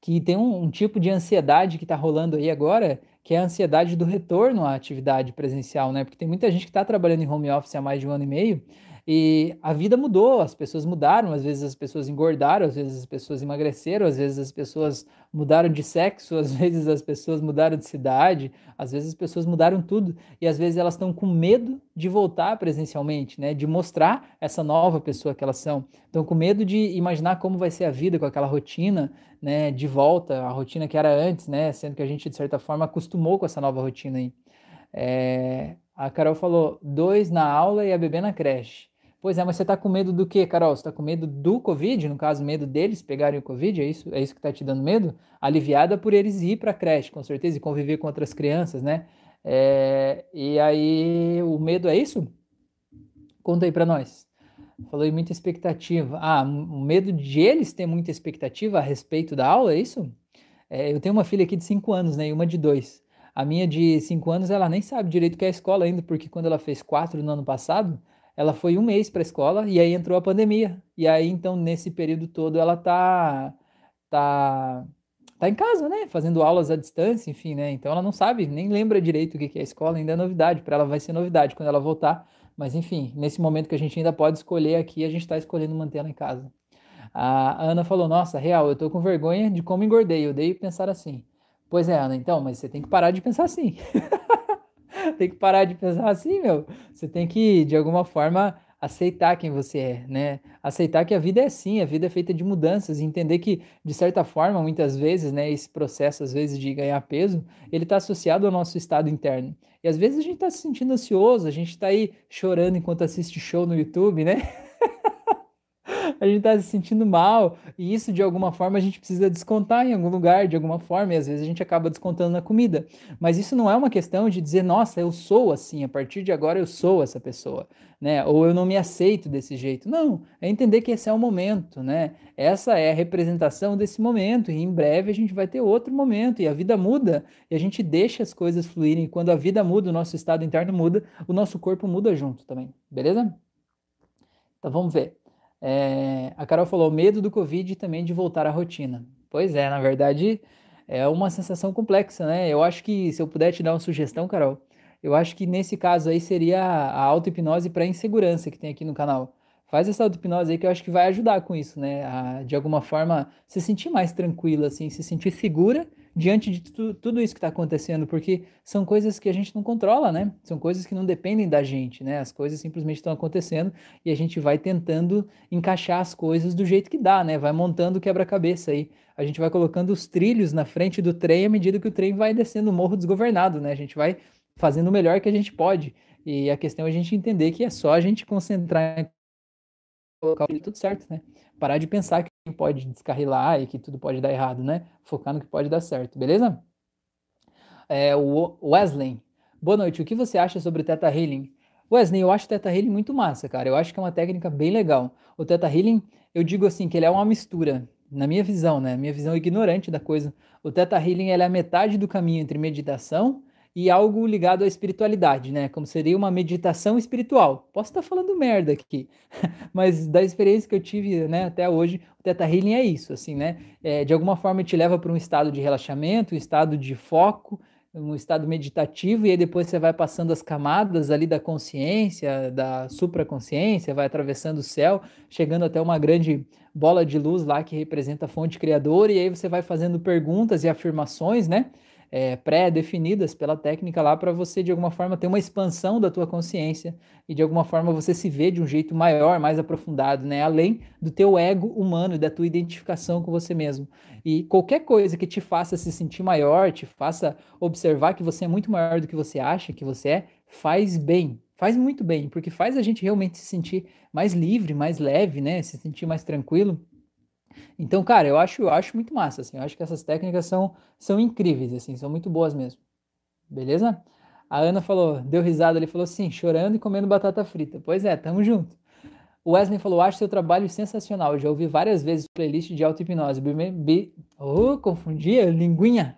que tem um, um tipo de ansiedade que está rolando aí agora, que é a ansiedade do retorno à atividade presencial, né? Porque tem muita gente que está trabalhando em home office há mais de um ano e meio e a vida mudou, as pessoas mudaram, às vezes as pessoas engordaram, às vezes as pessoas emagreceram, às vezes as pessoas mudaram de sexo, às vezes as pessoas mudaram de cidade, às vezes as pessoas mudaram tudo e às vezes elas estão com medo de voltar presencialmente, né? De mostrar essa nova pessoa que elas são. Estão com medo de imaginar como vai ser a vida com aquela rotina, né? De volta, a rotina que era antes, né? Sendo que a gente de certa forma acostumou com essa nova rotina aí. É... A Carol falou dois na aula e a bebê na creche. Pois é, mas você está com medo do quê, Carol? Você está com medo do Covid, no caso, medo deles pegarem o Covid? É isso, é isso que está te dando medo? Aliviada por eles ir para creche, com certeza, e conviver com outras crianças, né? É, e aí, o medo é isso? Conta aí para nós. Falou em muita expectativa. Ah, o medo de eles ter muita expectativa a respeito da aula, é isso? É, eu tenho uma filha aqui de 5 anos, né? E uma de 2. A minha de 5 anos, ela nem sabe direito o que é a escola ainda, porque quando ela fez 4 no ano passado, ela foi um mês para a escola e aí entrou a pandemia. E aí, então, nesse período todo, ela tá, tá, tá em casa, né? Fazendo aulas à distância, enfim, né? Então, ela não sabe, nem lembra direito o que é a escola, ainda é novidade. Para ela vai ser novidade quando ela voltar. Mas, enfim, nesse momento que a gente ainda pode escolher aqui, a gente está escolhendo manter ela em casa. A Ana falou: Nossa, real, eu tô com vergonha de como engordei. Eu odeio pensar assim. Pois é, Ana, então, mas você tem que parar de pensar assim. tem que parar de pensar assim, meu. Você tem que, de alguma forma, aceitar quem você é, né? Aceitar que a vida é assim, a vida é feita de mudanças e entender que, de certa forma, muitas vezes, né, esse processo, às vezes, de ganhar peso, ele está associado ao nosso estado interno. E às vezes a gente está se sentindo ansioso, a gente está aí chorando enquanto assiste show no YouTube, né? a gente tá se sentindo mal, e isso de alguma forma a gente precisa descontar em algum lugar, de alguma forma, e às vezes a gente acaba descontando na comida. Mas isso não é uma questão de dizer, nossa, eu sou assim, a partir de agora eu sou essa pessoa, né? Ou eu não me aceito desse jeito. Não, é entender que esse é o momento, né? Essa é a representação desse momento, e em breve a gente vai ter outro momento, e a vida muda, e a gente deixa as coisas fluírem, quando a vida muda, o nosso estado interno muda, o nosso corpo muda junto também, beleza? Então vamos ver. É, a Carol falou medo do Covid e também de voltar à rotina. Pois é, na verdade é uma sensação complexa, né? Eu acho que se eu puder te dar uma sugestão, Carol, eu acho que nesse caso aí seria a auto-hipnose para insegurança que tem aqui no canal. Faz essa auto-hipnose aí que eu acho que vai ajudar com isso, né? A, de alguma forma se sentir mais tranquila, assim, se sentir segura diante de tu, tudo isso que está acontecendo, porque são coisas que a gente não controla, né? São coisas que não dependem da gente, né? As coisas simplesmente estão acontecendo e a gente vai tentando encaixar as coisas do jeito que dá, né? Vai montando o quebra-cabeça aí. A gente vai colocando os trilhos na frente do trem à medida que o trem vai descendo o morro desgovernado, né? A gente vai fazendo o melhor que a gente pode. E a questão é a gente entender que é só a gente concentrar em colocar tudo certo, né? Parar de pensar que pode descarrilar e que tudo pode dar errado, né? Focar no que pode dar certo, beleza? É, o Wesley, boa noite. O que você acha sobre o Theta Healing? Wesley, eu acho o Theta Healing muito massa, cara. Eu acho que é uma técnica bem legal. O Theta Healing, eu digo assim, que ele é uma mistura, na minha visão, né? Minha visão ignorante da coisa. O Theta Healing é a metade do caminho entre meditação e algo ligado à espiritualidade, né? Como seria uma meditação espiritual. Posso estar falando merda aqui, mas da experiência que eu tive, né, até hoje, o Theta Healing é isso, assim, né? É, de alguma forma te leva para um estado de relaxamento, um estado de foco, um estado meditativo, e aí depois você vai passando as camadas ali da consciência, da supraconsciência, vai atravessando o céu, chegando até uma grande bola de luz lá que representa a fonte criadora, e aí você vai fazendo perguntas e afirmações, né? É, pré-definidas pela técnica lá para você de alguma forma ter uma expansão da tua consciência e de alguma forma você se vê de um jeito maior, mais aprofundado, né? Além do teu ego humano e da tua identificação com você mesmo. E qualquer coisa que te faça se sentir maior, te faça observar que você é muito maior do que você acha que você é, faz bem, faz muito bem, porque faz a gente realmente se sentir mais livre, mais leve, né? Se sentir mais tranquilo. Então, cara, eu acho, eu acho muito massa, assim, eu acho que essas técnicas são, são incríveis, assim, são muito boas mesmo. Beleza? A Ana falou, deu risada, ele falou assim, chorando e comendo batata frita. Pois é, tamo junto. O Wesley falou, acho seu trabalho sensacional, já ouvi várias vezes playlist de auto-hipnose. Oh, confundia, linguinha.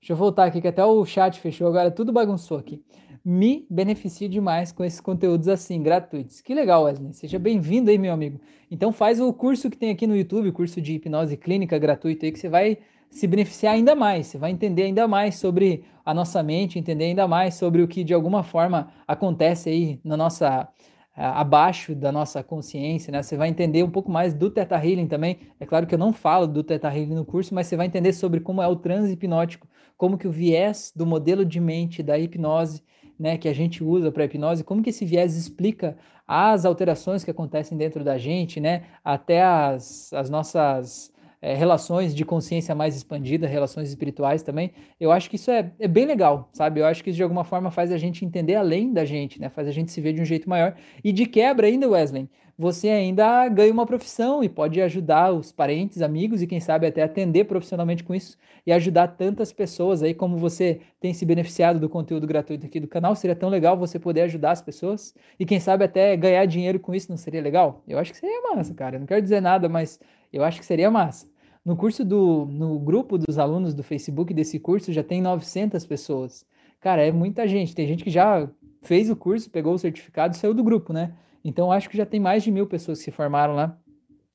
Deixa eu voltar aqui, que até o chat fechou, agora tudo bagunçou aqui me beneficio demais com esses conteúdos assim, gratuitos. Que legal, Wesley. Seja bem-vindo aí, meu amigo. Então faz o curso que tem aqui no YouTube, o curso de hipnose clínica gratuito aí, que você vai se beneficiar ainda mais, você vai entender ainda mais sobre a nossa mente, entender ainda mais sobre o que de alguma forma acontece aí na nossa abaixo da nossa consciência, né? Você vai entender um pouco mais do Theta Healing também. É claro que eu não falo do Theta Healing no curso, mas você vai entender sobre como é o transe hipnótico, como que o viés do modelo de mente da hipnose né, que a gente usa para hipnose, como que esse viés explica as alterações que acontecem dentro da gente, né, até as, as nossas é, relações de consciência mais expandida, relações espirituais também. Eu acho que isso é, é bem legal, sabe? Eu acho que isso de alguma forma faz a gente entender além da gente, né? Faz a gente se ver de um jeito maior. E de quebra ainda, Wesley, você ainda ganha uma profissão e pode ajudar os parentes, amigos e quem sabe até atender profissionalmente com isso e ajudar tantas pessoas aí como você tem se beneficiado do conteúdo gratuito aqui do canal. Seria tão legal você poder ajudar as pessoas e quem sabe até ganhar dinheiro com isso, não seria legal? Eu acho que seria massa, cara. Eu não quero dizer nada, mas eu acho que seria massa. No curso do no grupo dos alunos do Facebook desse curso já tem 900 pessoas. Cara, é muita gente. Tem gente que já fez o curso, pegou o certificado e saiu do grupo, né? Então, acho que já tem mais de mil pessoas que se formaram lá,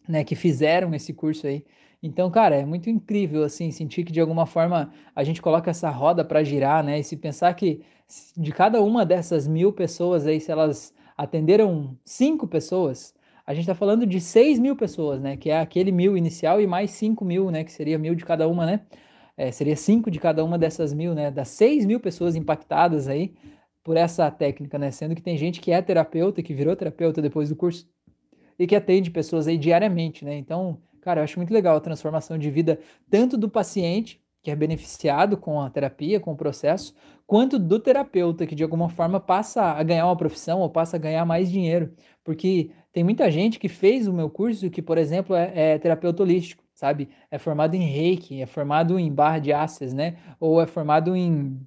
né, que fizeram esse curso aí. Então, cara, é muito incrível, assim, sentir que de alguma forma a gente coloca essa roda para girar, né? E se pensar que de cada uma dessas mil pessoas aí, se elas atenderam cinco pessoas, a gente está falando de seis mil pessoas, né? Que é aquele mil inicial e mais cinco mil, né? Que seria mil de cada uma, né? É, seria cinco de cada uma dessas mil, né? Das seis mil pessoas impactadas aí, por essa técnica, né? Sendo que tem gente que é terapeuta, que virou terapeuta depois do curso e que atende pessoas aí diariamente, né? Então, cara, eu acho muito legal a transformação de vida tanto do paciente que é beneficiado com a terapia, com o processo, quanto do terapeuta que de alguma forma passa a ganhar uma profissão ou passa a ganhar mais dinheiro. Porque tem muita gente que fez o meu curso que, por exemplo, é, é terapeuta holístico, sabe? É formado em reiki, é formado em barra de ácias, né? Ou é formado em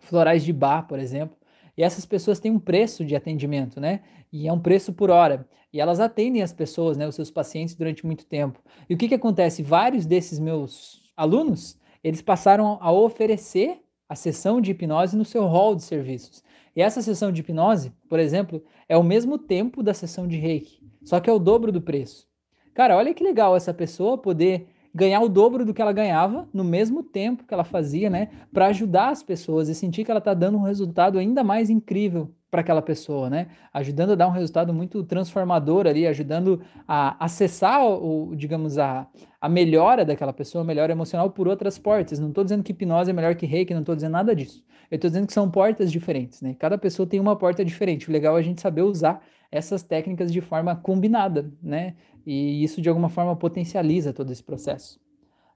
florais de bar, por exemplo. E essas pessoas têm um preço de atendimento, né? E é um preço por hora. E elas atendem as pessoas, né, os seus pacientes durante muito tempo. E o que que acontece? Vários desses meus alunos, eles passaram a oferecer a sessão de hipnose no seu hall de serviços. E essa sessão de hipnose, por exemplo, é o mesmo tempo da sessão de Reiki, só que é o dobro do preço. Cara, olha que legal essa pessoa poder ganhar o dobro do que ela ganhava no mesmo tempo que ela fazia, né, para ajudar as pessoas e sentir que ela está dando um resultado ainda mais incrível para aquela pessoa, né, ajudando a dar um resultado muito transformador ali, ajudando a acessar o, digamos a, a melhora daquela pessoa, a melhora emocional por outras portas. Não estou dizendo que hipnose é melhor que reiki, não estou dizendo nada disso. Eu estou dizendo que são portas diferentes, né? Cada pessoa tem uma porta diferente. O legal é a gente saber usar essas técnicas de forma combinada, né? E isso de alguma forma potencializa todo esse processo.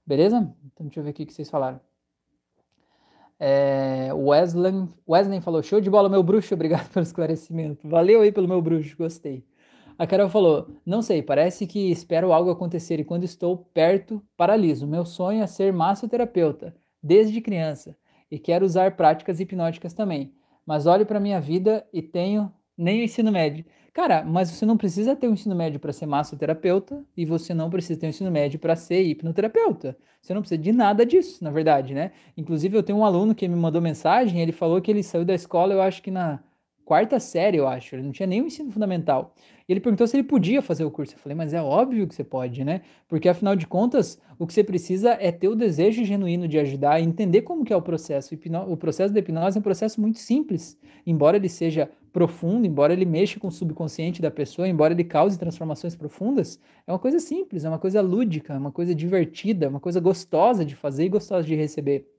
Beleza? Então deixa eu ver o que vocês falaram. É, Wesley, Wesley falou: show de bola, meu bruxo, obrigado pelo esclarecimento. Valeu aí pelo meu bruxo, gostei. A Carol falou: não sei, parece que espero algo acontecer e quando estou perto, paraliso. Meu sonho é ser massoterapeuta, desde criança, e quero usar práticas hipnóticas também. Mas olho para minha vida e tenho nem o ensino médio. Cara, mas você não precisa ter um ensino médio para ser massoterapeuta e você não precisa ter um ensino médio para ser hipnoterapeuta. Você não precisa de nada disso, na verdade, né? Inclusive, eu tenho um aluno que me mandou mensagem, ele falou que ele saiu da escola, eu acho que na quarta série, eu acho. Ele não tinha nenhum ensino fundamental. E ele perguntou se ele podia fazer o curso. Eu falei, mas é óbvio que você pode, né? Porque afinal de contas, o que você precisa é ter o desejo genuíno de ajudar e entender como que é o processo. O processo da hipnose é um processo muito simples, embora ele seja profundo, embora ele mexa com o subconsciente da pessoa, embora ele cause transformações profundas, é uma coisa simples, é uma coisa lúdica, é uma coisa divertida, é uma coisa gostosa de fazer e gostosa de receber.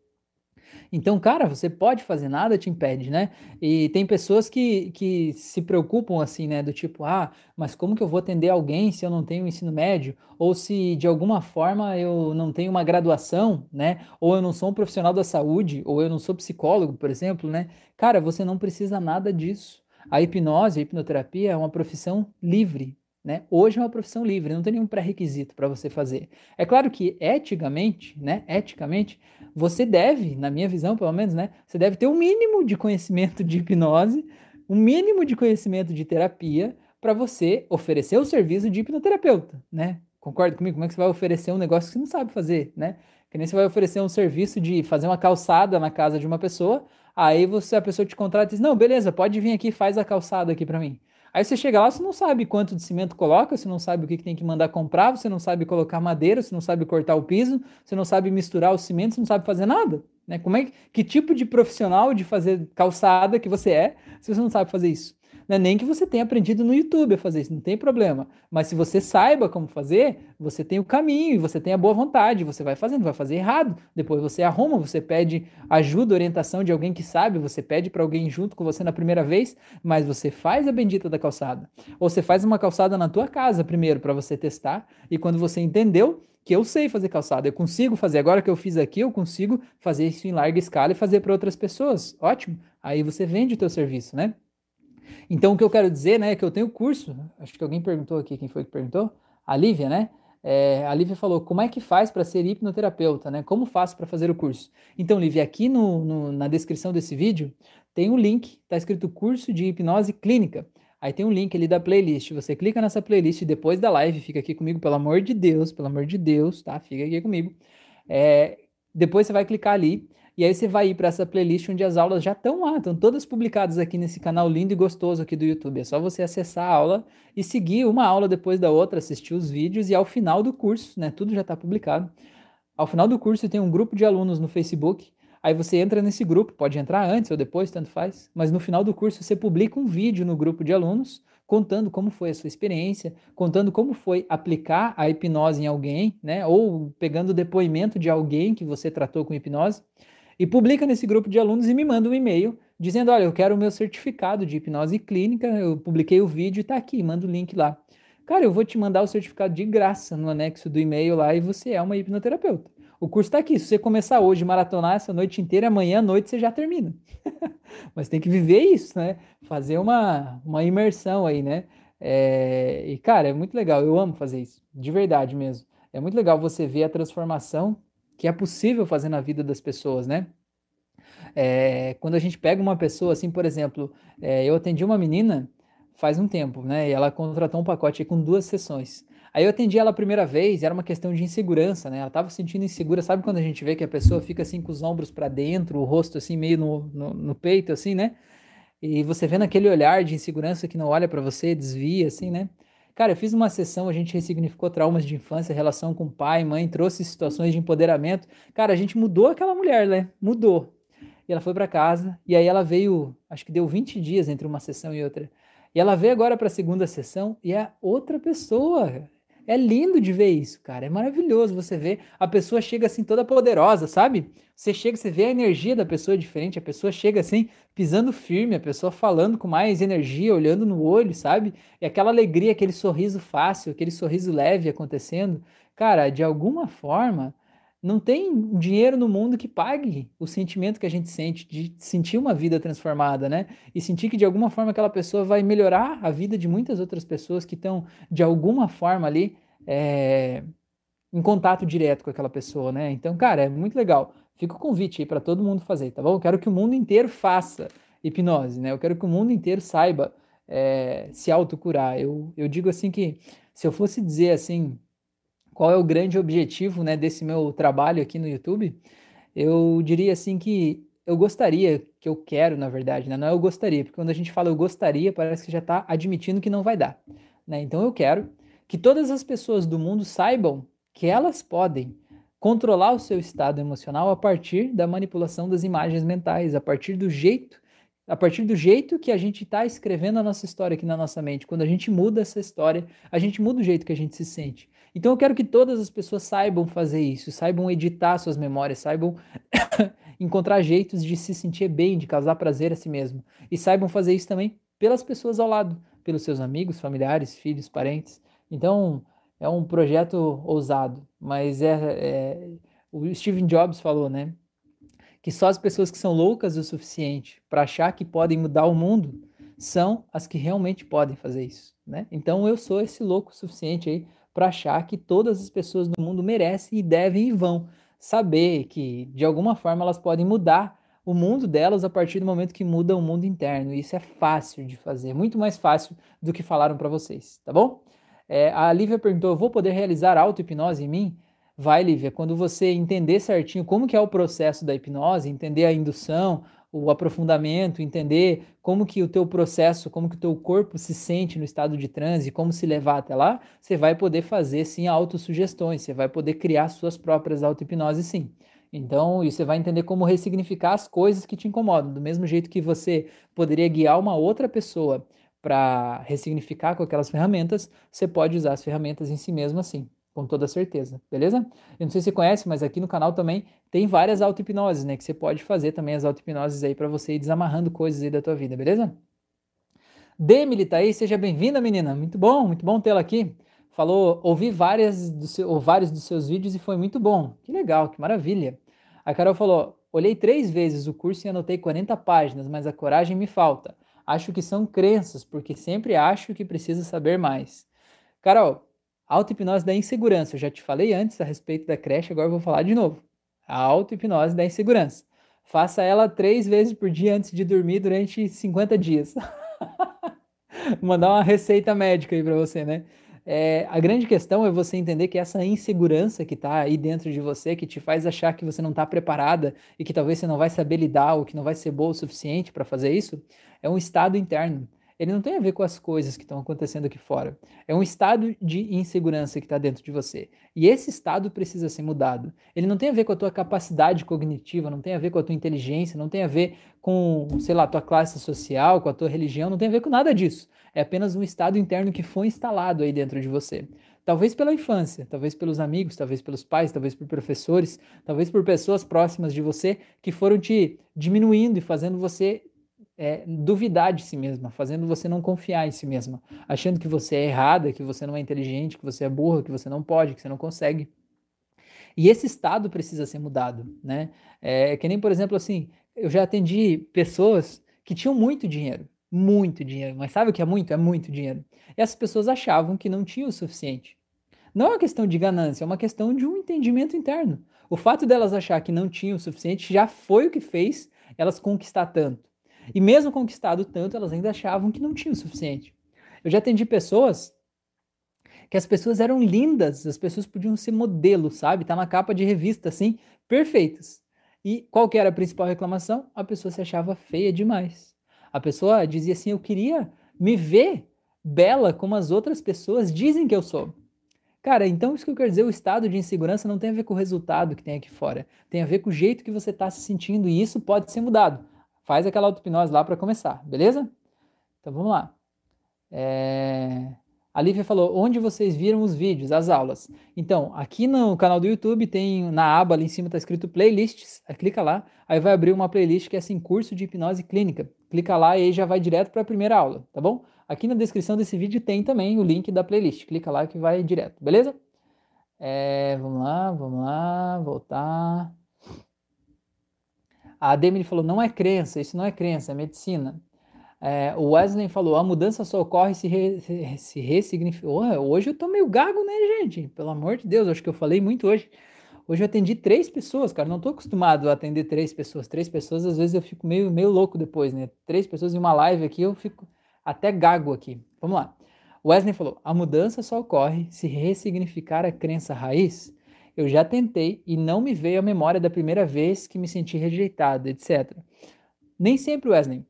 Então, cara, você pode fazer, nada te impede, né? E tem pessoas que, que se preocupam assim, né? Do tipo, ah, mas como que eu vou atender alguém se eu não tenho ensino médio? Ou se de alguma forma eu não tenho uma graduação, né? Ou eu não sou um profissional da saúde, ou eu não sou psicólogo, por exemplo, né? Cara, você não precisa nada disso. A hipnose, a hipnoterapia é uma profissão livre, né? Hoje é uma profissão livre, não tem nenhum pré-requisito para você fazer. É claro que eticamente, né, eticamente, você deve, na minha visão pelo menos, né, você deve ter um mínimo de conhecimento de hipnose, um mínimo de conhecimento de terapia para você oferecer o serviço de hipnoterapeuta, né? Concorda comigo? Como é que você vai oferecer um negócio que você não sabe fazer, né? Que nem você vai oferecer um serviço de fazer uma calçada na casa de uma pessoa, aí você a pessoa te contrata e diz: "Não, beleza, pode vir aqui, faz a calçada aqui para mim". Aí você chega lá, você não sabe quanto de cimento coloca, você não sabe o que, tem que mandar comprar, você não sabe colocar madeira, você não sabe cortar o piso, você não sabe misturar o cimento, você não sabe fazer nada. Né? Como é que, que tipo de profissional de fazer calçada que você é se você não sabe fazer isso? É nem que você tenha aprendido no YouTube a fazer isso, não tem problema. Mas se você saiba como fazer, você tem o caminho e você tem a boa vontade, você vai fazendo, vai fazer errado. Depois você arruma, você pede ajuda, orientação de alguém que sabe, você pede para alguém junto com você na primeira vez, mas você faz a bendita da calçada. Ou você faz uma calçada na tua casa primeiro para você testar, e quando você entendeu, que eu sei fazer calçada, eu consigo fazer. Agora que eu fiz aqui, eu consigo fazer isso em larga escala e fazer para outras pessoas. Ótimo. Aí você vende o teu serviço, né? Então, o que eu quero dizer, né, é que eu tenho curso, acho que alguém perguntou aqui, quem foi que perguntou? A Lívia, né? É, a Lívia falou, como é que faz para ser hipnoterapeuta, né? Como faço para fazer o curso? Então, Lívia, aqui no, no, na descrição desse vídeo tem um link, está escrito curso de hipnose clínica. Aí tem um link ali da playlist. Você clica nessa playlist depois da live, fica aqui comigo, pelo amor de Deus, pelo amor de Deus, tá? Fica aqui comigo. É, depois você vai clicar ali e aí você vai ir para essa playlist onde as aulas já estão lá, estão todas publicadas aqui nesse canal lindo e gostoso aqui do YouTube. É só você acessar a aula e seguir uma aula depois da outra, assistir os vídeos e ao final do curso, né? Tudo já está publicado. Ao final do curso tem um grupo de alunos no Facebook. Aí você entra nesse grupo, pode entrar antes ou depois, tanto faz. Mas no final do curso você publica um vídeo no grupo de alunos contando como foi a sua experiência, contando como foi aplicar a hipnose em alguém, né? Ou pegando o depoimento de alguém que você tratou com hipnose e publica nesse grupo de alunos e me manda um e-mail dizendo: Olha, eu quero o meu certificado de hipnose clínica, eu publiquei o vídeo e está aqui, manda o link lá. Cara, eu vou te mandar o certificado de graça no anexo do e-mail lá e você é uma hipnoterapeuta. O curso está aqui. Se você começar hoje, maratonar essa noite inteira, amanhã à noite você já termina. Mas tem que viver isso, né? Fazer uma, uma imersão aí, né? É, e, cara, é muito legal. Eu amo fazer isso, de verdade mesmo. É muito legal você ver a transformação que é possível fazer na vida das pessoas, né? É, quando a gente pega uma pessoa, assim, por exemplo, é, eu atendi uma menina faz um tempo, né? E ela contratou um pacote com duas sessões. Aí eu atendi ela a primeira vez, era uma questão de insegurança, né? Ela estava se sentindo insegura. Sabe quando a gente vê que a pessoa fica assim com os ombros para dentro, o rosto assim meio no, no, no, peito, assim, né? E você vê naquele olhar de insegurança que não olha para você, desvia, assim, né? Cara, eu fiz uma sessão, a gente ressignificou traumas de infância, relação com pai, mãe, trouxe situações de empoderamento. Cara, a gente mudou aquela mulher, né? Mudou. E ela foi para casa, e aí ela veio, acho que deu 20 dias entre uma sessão e outra. E ela veio agora para a segunda sessão e é outra pessoa. É lindo de ver isso, cara. É maravilhoso você ver. A pessoa chega assim toda poderosa, sabe? Você chega, você vê a energia da pessoa diferente. A pessoa chega assim, pisando firme, a pessoa falando com mais energia, olhando no olho, sabe? E aquela alegria, aquele sorriso fácil, aquele sorriso leve acontecendo. Cara, de alguma forma, não tem dinheiro no mundo que pague o sentimento que a gente sente de sentir uma vida transformada, né? E sentir que de alguma forma aquela pessoa vai melhorar a vida de muitas outras pessoas que estão de alguma forma ali é, em contato direto com aquela pessoa, né? Então, cara, é muito legal. Fica o convite aí para todo mundo fazer, tá bom? Eu quero que o mundo inteiro faça hipnose, né? Eu quero que o mundo inteiro saiba é, se autocurar. Eu, eu digo assim que se eu fosse dizer assim qual é o grande objetivo né, desse meu trabalho aqui no YouTube, eu diria assim que eu gostaria, que eu quero, na verdade, né? não é eu gostaria, porque quando a gente fala eu gostaria, parece que já está admitindo que não vai dar. Né? Então eu quero que todas as pessoas do mundo saibam que elas podem controlar o seu estado emocional a partir da manipulação das imagens mentais, a partir do jeito a partir do jeito que a gente está escrevendo a nossa história aqui na nossa mente. Quando a gente muda essa história, a gente muda o jeito que a gente se sente. Então eu quero que todas as pessoas saibam fazer isso, saibam editar suas memórias, saibam encontrar jeitos de se sentir bem, de causar prazer a si mesmo. E saibam fazer isso também pelas pessoas ao lado, pelos seus amigos, familiares, filhos, parentes. Então é um projeto ousado, mas é, é o Steve Jobs falou, né? que só as pessoas que são loucas o suficiente para achar que podem mudar o mundo são as que realmente podem fazer isso, né? Então eu sou esse louco o suficiente aí para achar que todas as pessoas do mundo merecem e devem e vão saber que de alguma forma elas podem mudar o mundo delas a partir do momento que muda o mundo interno. E isso é fácil de fazer, muito mais fácil do que falaram para vocês, tá bom? É, a Lívia perguntou: vou poder realizar auto-hipnose em mim? Vai, Lívia, quando você entender certinho como que é o processo da hipnose, entender a indução, o aprofundamento, entender como que o teu processo, como que o teu corpo se sente no estado de transe, como se levar até lá, você vai poder fazer sim autossugestões, você vai poder criar suas próprias auto-hipnoses sim. Então, você vai entender como ressignificar as coisas que te incomodam, do mesmo jeito que você poderia guiar uma outra pessoa para ressignificar com aquelas ferramentas, você pode usar as ferramentas em si mesmo assim com toda certeza, beleza? Eu não sei se você conhece, mas aqui no canal também tem várias auto-hipnoses, né? Que você pode fazer também as auto-hipnoses aí para você ir desamarrando coisas aí da tua vida, beleza? Demily tá aí, seja bem-vinda, menina. Muito bom, muito bom tê-la aqui. Falou, ouvi várias do seu, ou vários dos seus vídeos e foi muito bom. Que legal, que maravilha. A Carol falou: olhei três vezes o curso e anotei 40 páginas, mas a coragem me falta. Acho que são crenças, porque sempre acho que precisa saber mais. Carol, Auto-hipnose da insegurança. Eu já te falei antes a respeito da creche, agora eu vou falar de novo. A auto-hipnose da insegurança. Faça ela três vezes por dia antes de dormir durante 50 dias. mandar uma receita médica aí para você, né? É, a grande questão é você entender que essa insegurança que está aí dentro de você, que te faz achar que você não está preparada e que talvez você não vai saber lidar ou que não vai ser boa o suficiente para fazer isso, é um estado interno ele não tem a ver com as coisas que estão acontecendo aqui fora. É um estado de insegurança que está dentro de você. E esse estado precisa ser mudado. Ele não tem a ver com a tua capacidade cognitiva, não tem a ver com a tua inteligência, não tem a ver com, sei lá, tua classe social, com a tua religião, não tem a ver com nada disso. É apenas um estado interno que foi instalado aí dentro de você. Talvez pela infância, talvez pelos amigos, talvez pelos pais, talvez por professores, talvez por pessoas próximas de você que foram te diminuindo e fazendo você é, duvidar de si mesma, fazendo você não confiar em si mesma, achando que você é errada, que você não é inteligente, que você é burra, que você não pode, que você não consegue. E esse estado precisa ser mudado, né? É que nem, por exemplo, assim, eu já atendi pessoas que tinham muito dinheiro, muito dinheiro, mas sabe o que é muito? É muito dinheiro. E essas pessoas achavam que não tinha o suficiente. Não é uma questão de ganância, é uma questão de um entendimento interno. O fato delas achar que não tinha o suficiente já foi o que fez elas conquistar tanto. E mesmo conquistado tanto, elas ainda achavam que não tinha o suficiente. Eu já atendi pessoas que as pessoas eram lindas, as pessoas podiam ser modelo, sabe? Tá na capa de revista assim, perfeitas. E qual que era a principal reclamação? A pessoa se achava feia demais. A pessoa dizia assim: "Eu queria me ver bela como as outras pessoas dizem que eu sou". Cara, então isso que eu quero dizer, o estado de insegurança não tem a ver com o resultado que tem aqui fora, tem a ver com o jeito que você está se sentindo e isso pode ser mudado. Faz aquela auto-hipnose lá para começar, beleza? Então vamos lá. É... A Lívia falou, onde vocês viram os vídeos, as aulas? Então, aqui no canal do YouTube tem, na aba ali em cima está escrito playlists, clica lá, aí vai abrir uma playlist que é assim, curso de hipnose clínica. Clica lá e aí já vai direto para a primeira aula, tá bom? Aqui na descrição desse vídeo tem também o link da playlist. Clica lá que vai direto, beleza? É, vamos lá, vamos lá, voltar. A Demi falou, não é crença, isso não é crença, é medicina. É, o Wesley falou, a mudança só ocorre se, re, se ressignifica. hoje eu tô meio gago, né, gente? Pelo amor de Deus, acho que eu falei muito hoje. Hoje eu atendi três pessoas, cara. Não tô acostumado a atender três pessoas. Três pessoas, às vezes eu fico meio, meio louco depois, né? Três pessoas em uma live aqui, eu fico até gago aqui. Vamos lá. Wesley falou: a mudança só ocorre se ressignificar a crença raiz. Eu já tentei e não me veio a memória da primeira vez que me senti rejeitado, etc. Nem sempre, Wesley.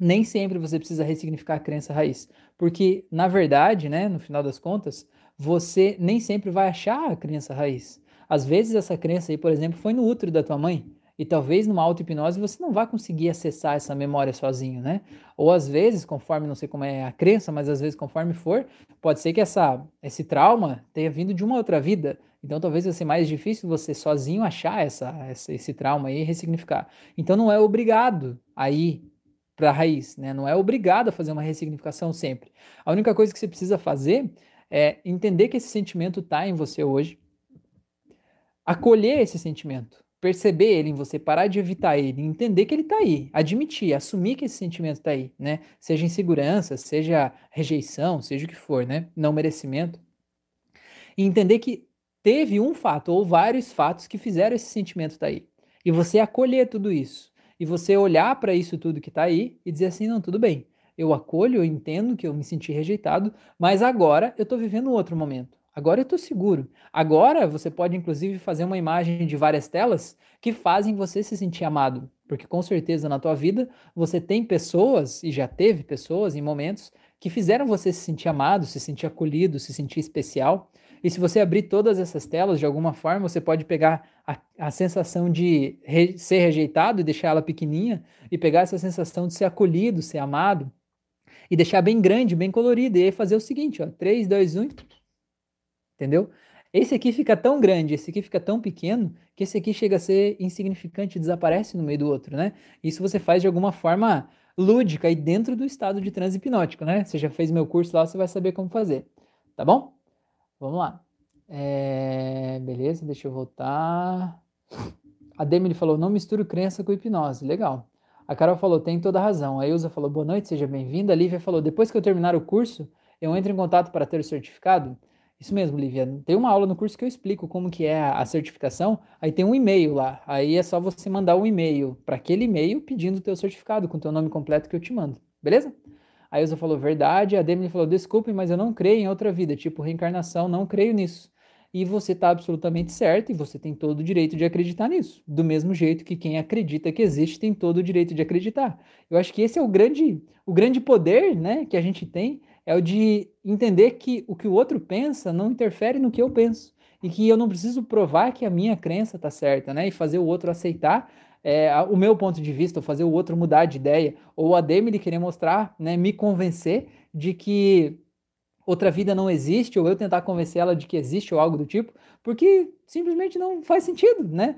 Nem sempre você precisa ressignificar a crença raiz. Porque, na verdade, né, no final das contas, você nem sempre vai achar a crença raiz. Às vezes, essa crença aí, por exemplo, foi no útero da tua mãe. E talvez numa auto-hipnose você não vá conseguir acessar essa memória sozinho, né? Ou às vezes, conforme, não sei como é a crença, mas às vezes conforme for, pode ser que essa, esse trauma tenha vindo de uma outra vida. Então talvez vai ser mais difícil você sozinho achar essa, essa esse trauma aí e ressignificar. Então não é obrigado a ir para a raiz, né? Não é obrigado a fazer uma ressignificação sempre. A única coisa que você precisa fazer é entender que esse sentimento está em você hoje, acolher esse sentimento perceber ele em você, parar de evitar ele, entender que ele está aí, admitir, assumir que esse sentimento está aí, né? Seja insegurança, seja rejeição, seja o que for, né? Não merecimento. E entender que teve um fato ou vários fatos que fizeram esse sentimento estar tá aí. E você acolher tudo isso. E você olhar para isso tudo que está aí e dizer assim: não, tudo bem. Eu acolho, eu entendo que eu me senti rejeitado, mas agora eu estou vivendo outro momento. Agora eu estou seguro. Agora você pode, inclusive, fazer uma imagem de várias telas que fazem você se sentir amado. Porque com certeza na tua vida você tem pessoas, e já teve pessoas em momentos, que fizeram você se sentir amado, se sentir acolhido, se sentir especial. E se você abrir todas essas telas de alguma forma, você pode pegar a, a sensação de re, ser rejeitado e deixar ela pequenininha, e pegar essa sensação de ser acolhido, ser amado, e deixar bem grande, bem colorido. E aí fazer o seguinte: ó, 3, 2, 1 entendeu? Esse aqui fica tão grande, esse aqui fica tão pequeno, que esse aqui chega a ser insignificante, desaparece no meio do outro, né? Isso você faz de alguma forma lúdica e dentro do estado de transe hipnótico, né? Você já fez meu curso lá, você vai saber como fazer, tá bom? Vamos lá. É... Beleza, deixa eu voltar. A Demi falou, não misturo crença com hipnose. Legal. A Carol falou, tem toda a razão. A Ilza falou, boa noite, seja bem-vinda. A Lívia falou, depois que eu terminar o curso, eu entro em contato para ter o certificado. Isso mesmo, Lívia. Tem uma aula no curso que eu explico como que é a certificação. Aí tem um e-mail lá. Aí é só você mandar um e-mail para aquele e-mail pedindo o teu certificado com o teu nome completo que eu te mando. Beleza? A Ilza falou verdade. A Demi falou desculpe, mas eu não creio em outra vida, tipo reencarnação, não creio nisso. E você está absolutamente certo e você tem todo o direito de acreditar nisso. Do mesmo jeito que quem acredita que existe tem todo o direito de acreditar. Eu acho que esse é o grande, o grande poder né, que a gente tem é o de entender que o que o outro pensa não interfere no que eu penso e que eu não preciso provar que a minha crença está certa, né? E fazer o outro aceitar é, o meu ponto de vista, ou fazer o outro mudar de ideia, ou a Demi querer mostrar, né, me convencer de que outra vida não existe, ou eu tentar convencer ela de que existe ou algo do tipo, porque simplesmente não faz sentido, né?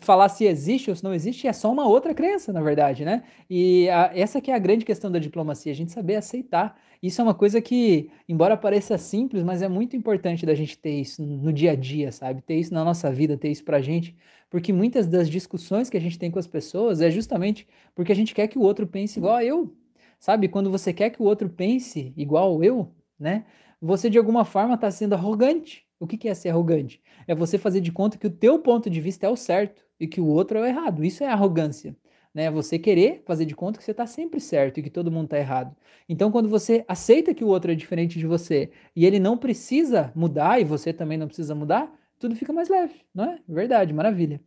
Falar se existe ou se não existe é só uma outra crença, na verdade, né? E a, essa que é a grande questão da diplomacia, a gente saber aceitar. Isso é uma coisa que, embora pareça simples, mas é muito importante da gente ter isso no dia a dia, sabe? Ter isso na nossa vida, ter isso pra gente, porque muitas das discussões que a gente tem com as pessoas é justamente porque a gente quer que o outro pense igual a eu, sabe? Quando você quer que o outro pense igual eu, né? Você de alguma forma está sendo arrogante. O que, é ser arrogante? É você fazer de conta que o teu ponto de vista é o certo e que o outro é o errado. Isso é arrogância. Né? Você querer fazer de conta que você está sempre certo e que todo mundo está errado. Então, quando você aceita que o outro é diferente de você e ele não precisa mudar e você também não precisa mudar, tudo fica mais leve, não é? Verdade, maravilha.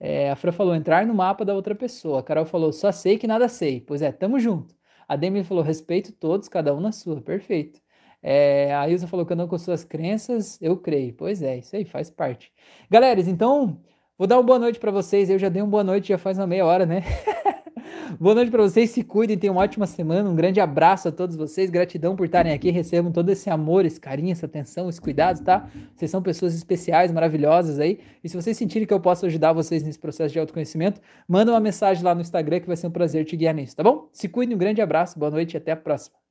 É, a Fran falou entrar no mapa da outra pessoa. A Carol falou só sei que nada sei. Pois é, tamo junto. A Demi falou respeito todos, cada um na sua. Perfeito. É, a Ilza falou que não com suas crenças, eu creio. Pois é, isso aí faz parte. Galera, então, vou dar uma boa noite para vocês. Eu já dei uma boa noite, já faz uma meia hora, né? boa noite para vocês, se cuidem, tenham uma ótima semana. Um grande abraço a todos vocês. Gratidão por estarem aqui. Recebam todo esse amor, esse carinho, essa atenção, esse cuidado, tá? Vocês são pessoas especiais, maravilhosas aí. E se vocês sentirem que eu posso ajudar vocês nesse processo de autoconhecimento, manda uma mensagem lá no Instagram que vai ser um prazer te guiar nisso, tá bom? Se cuidem, um grande abraço, boa noite e até a próxima.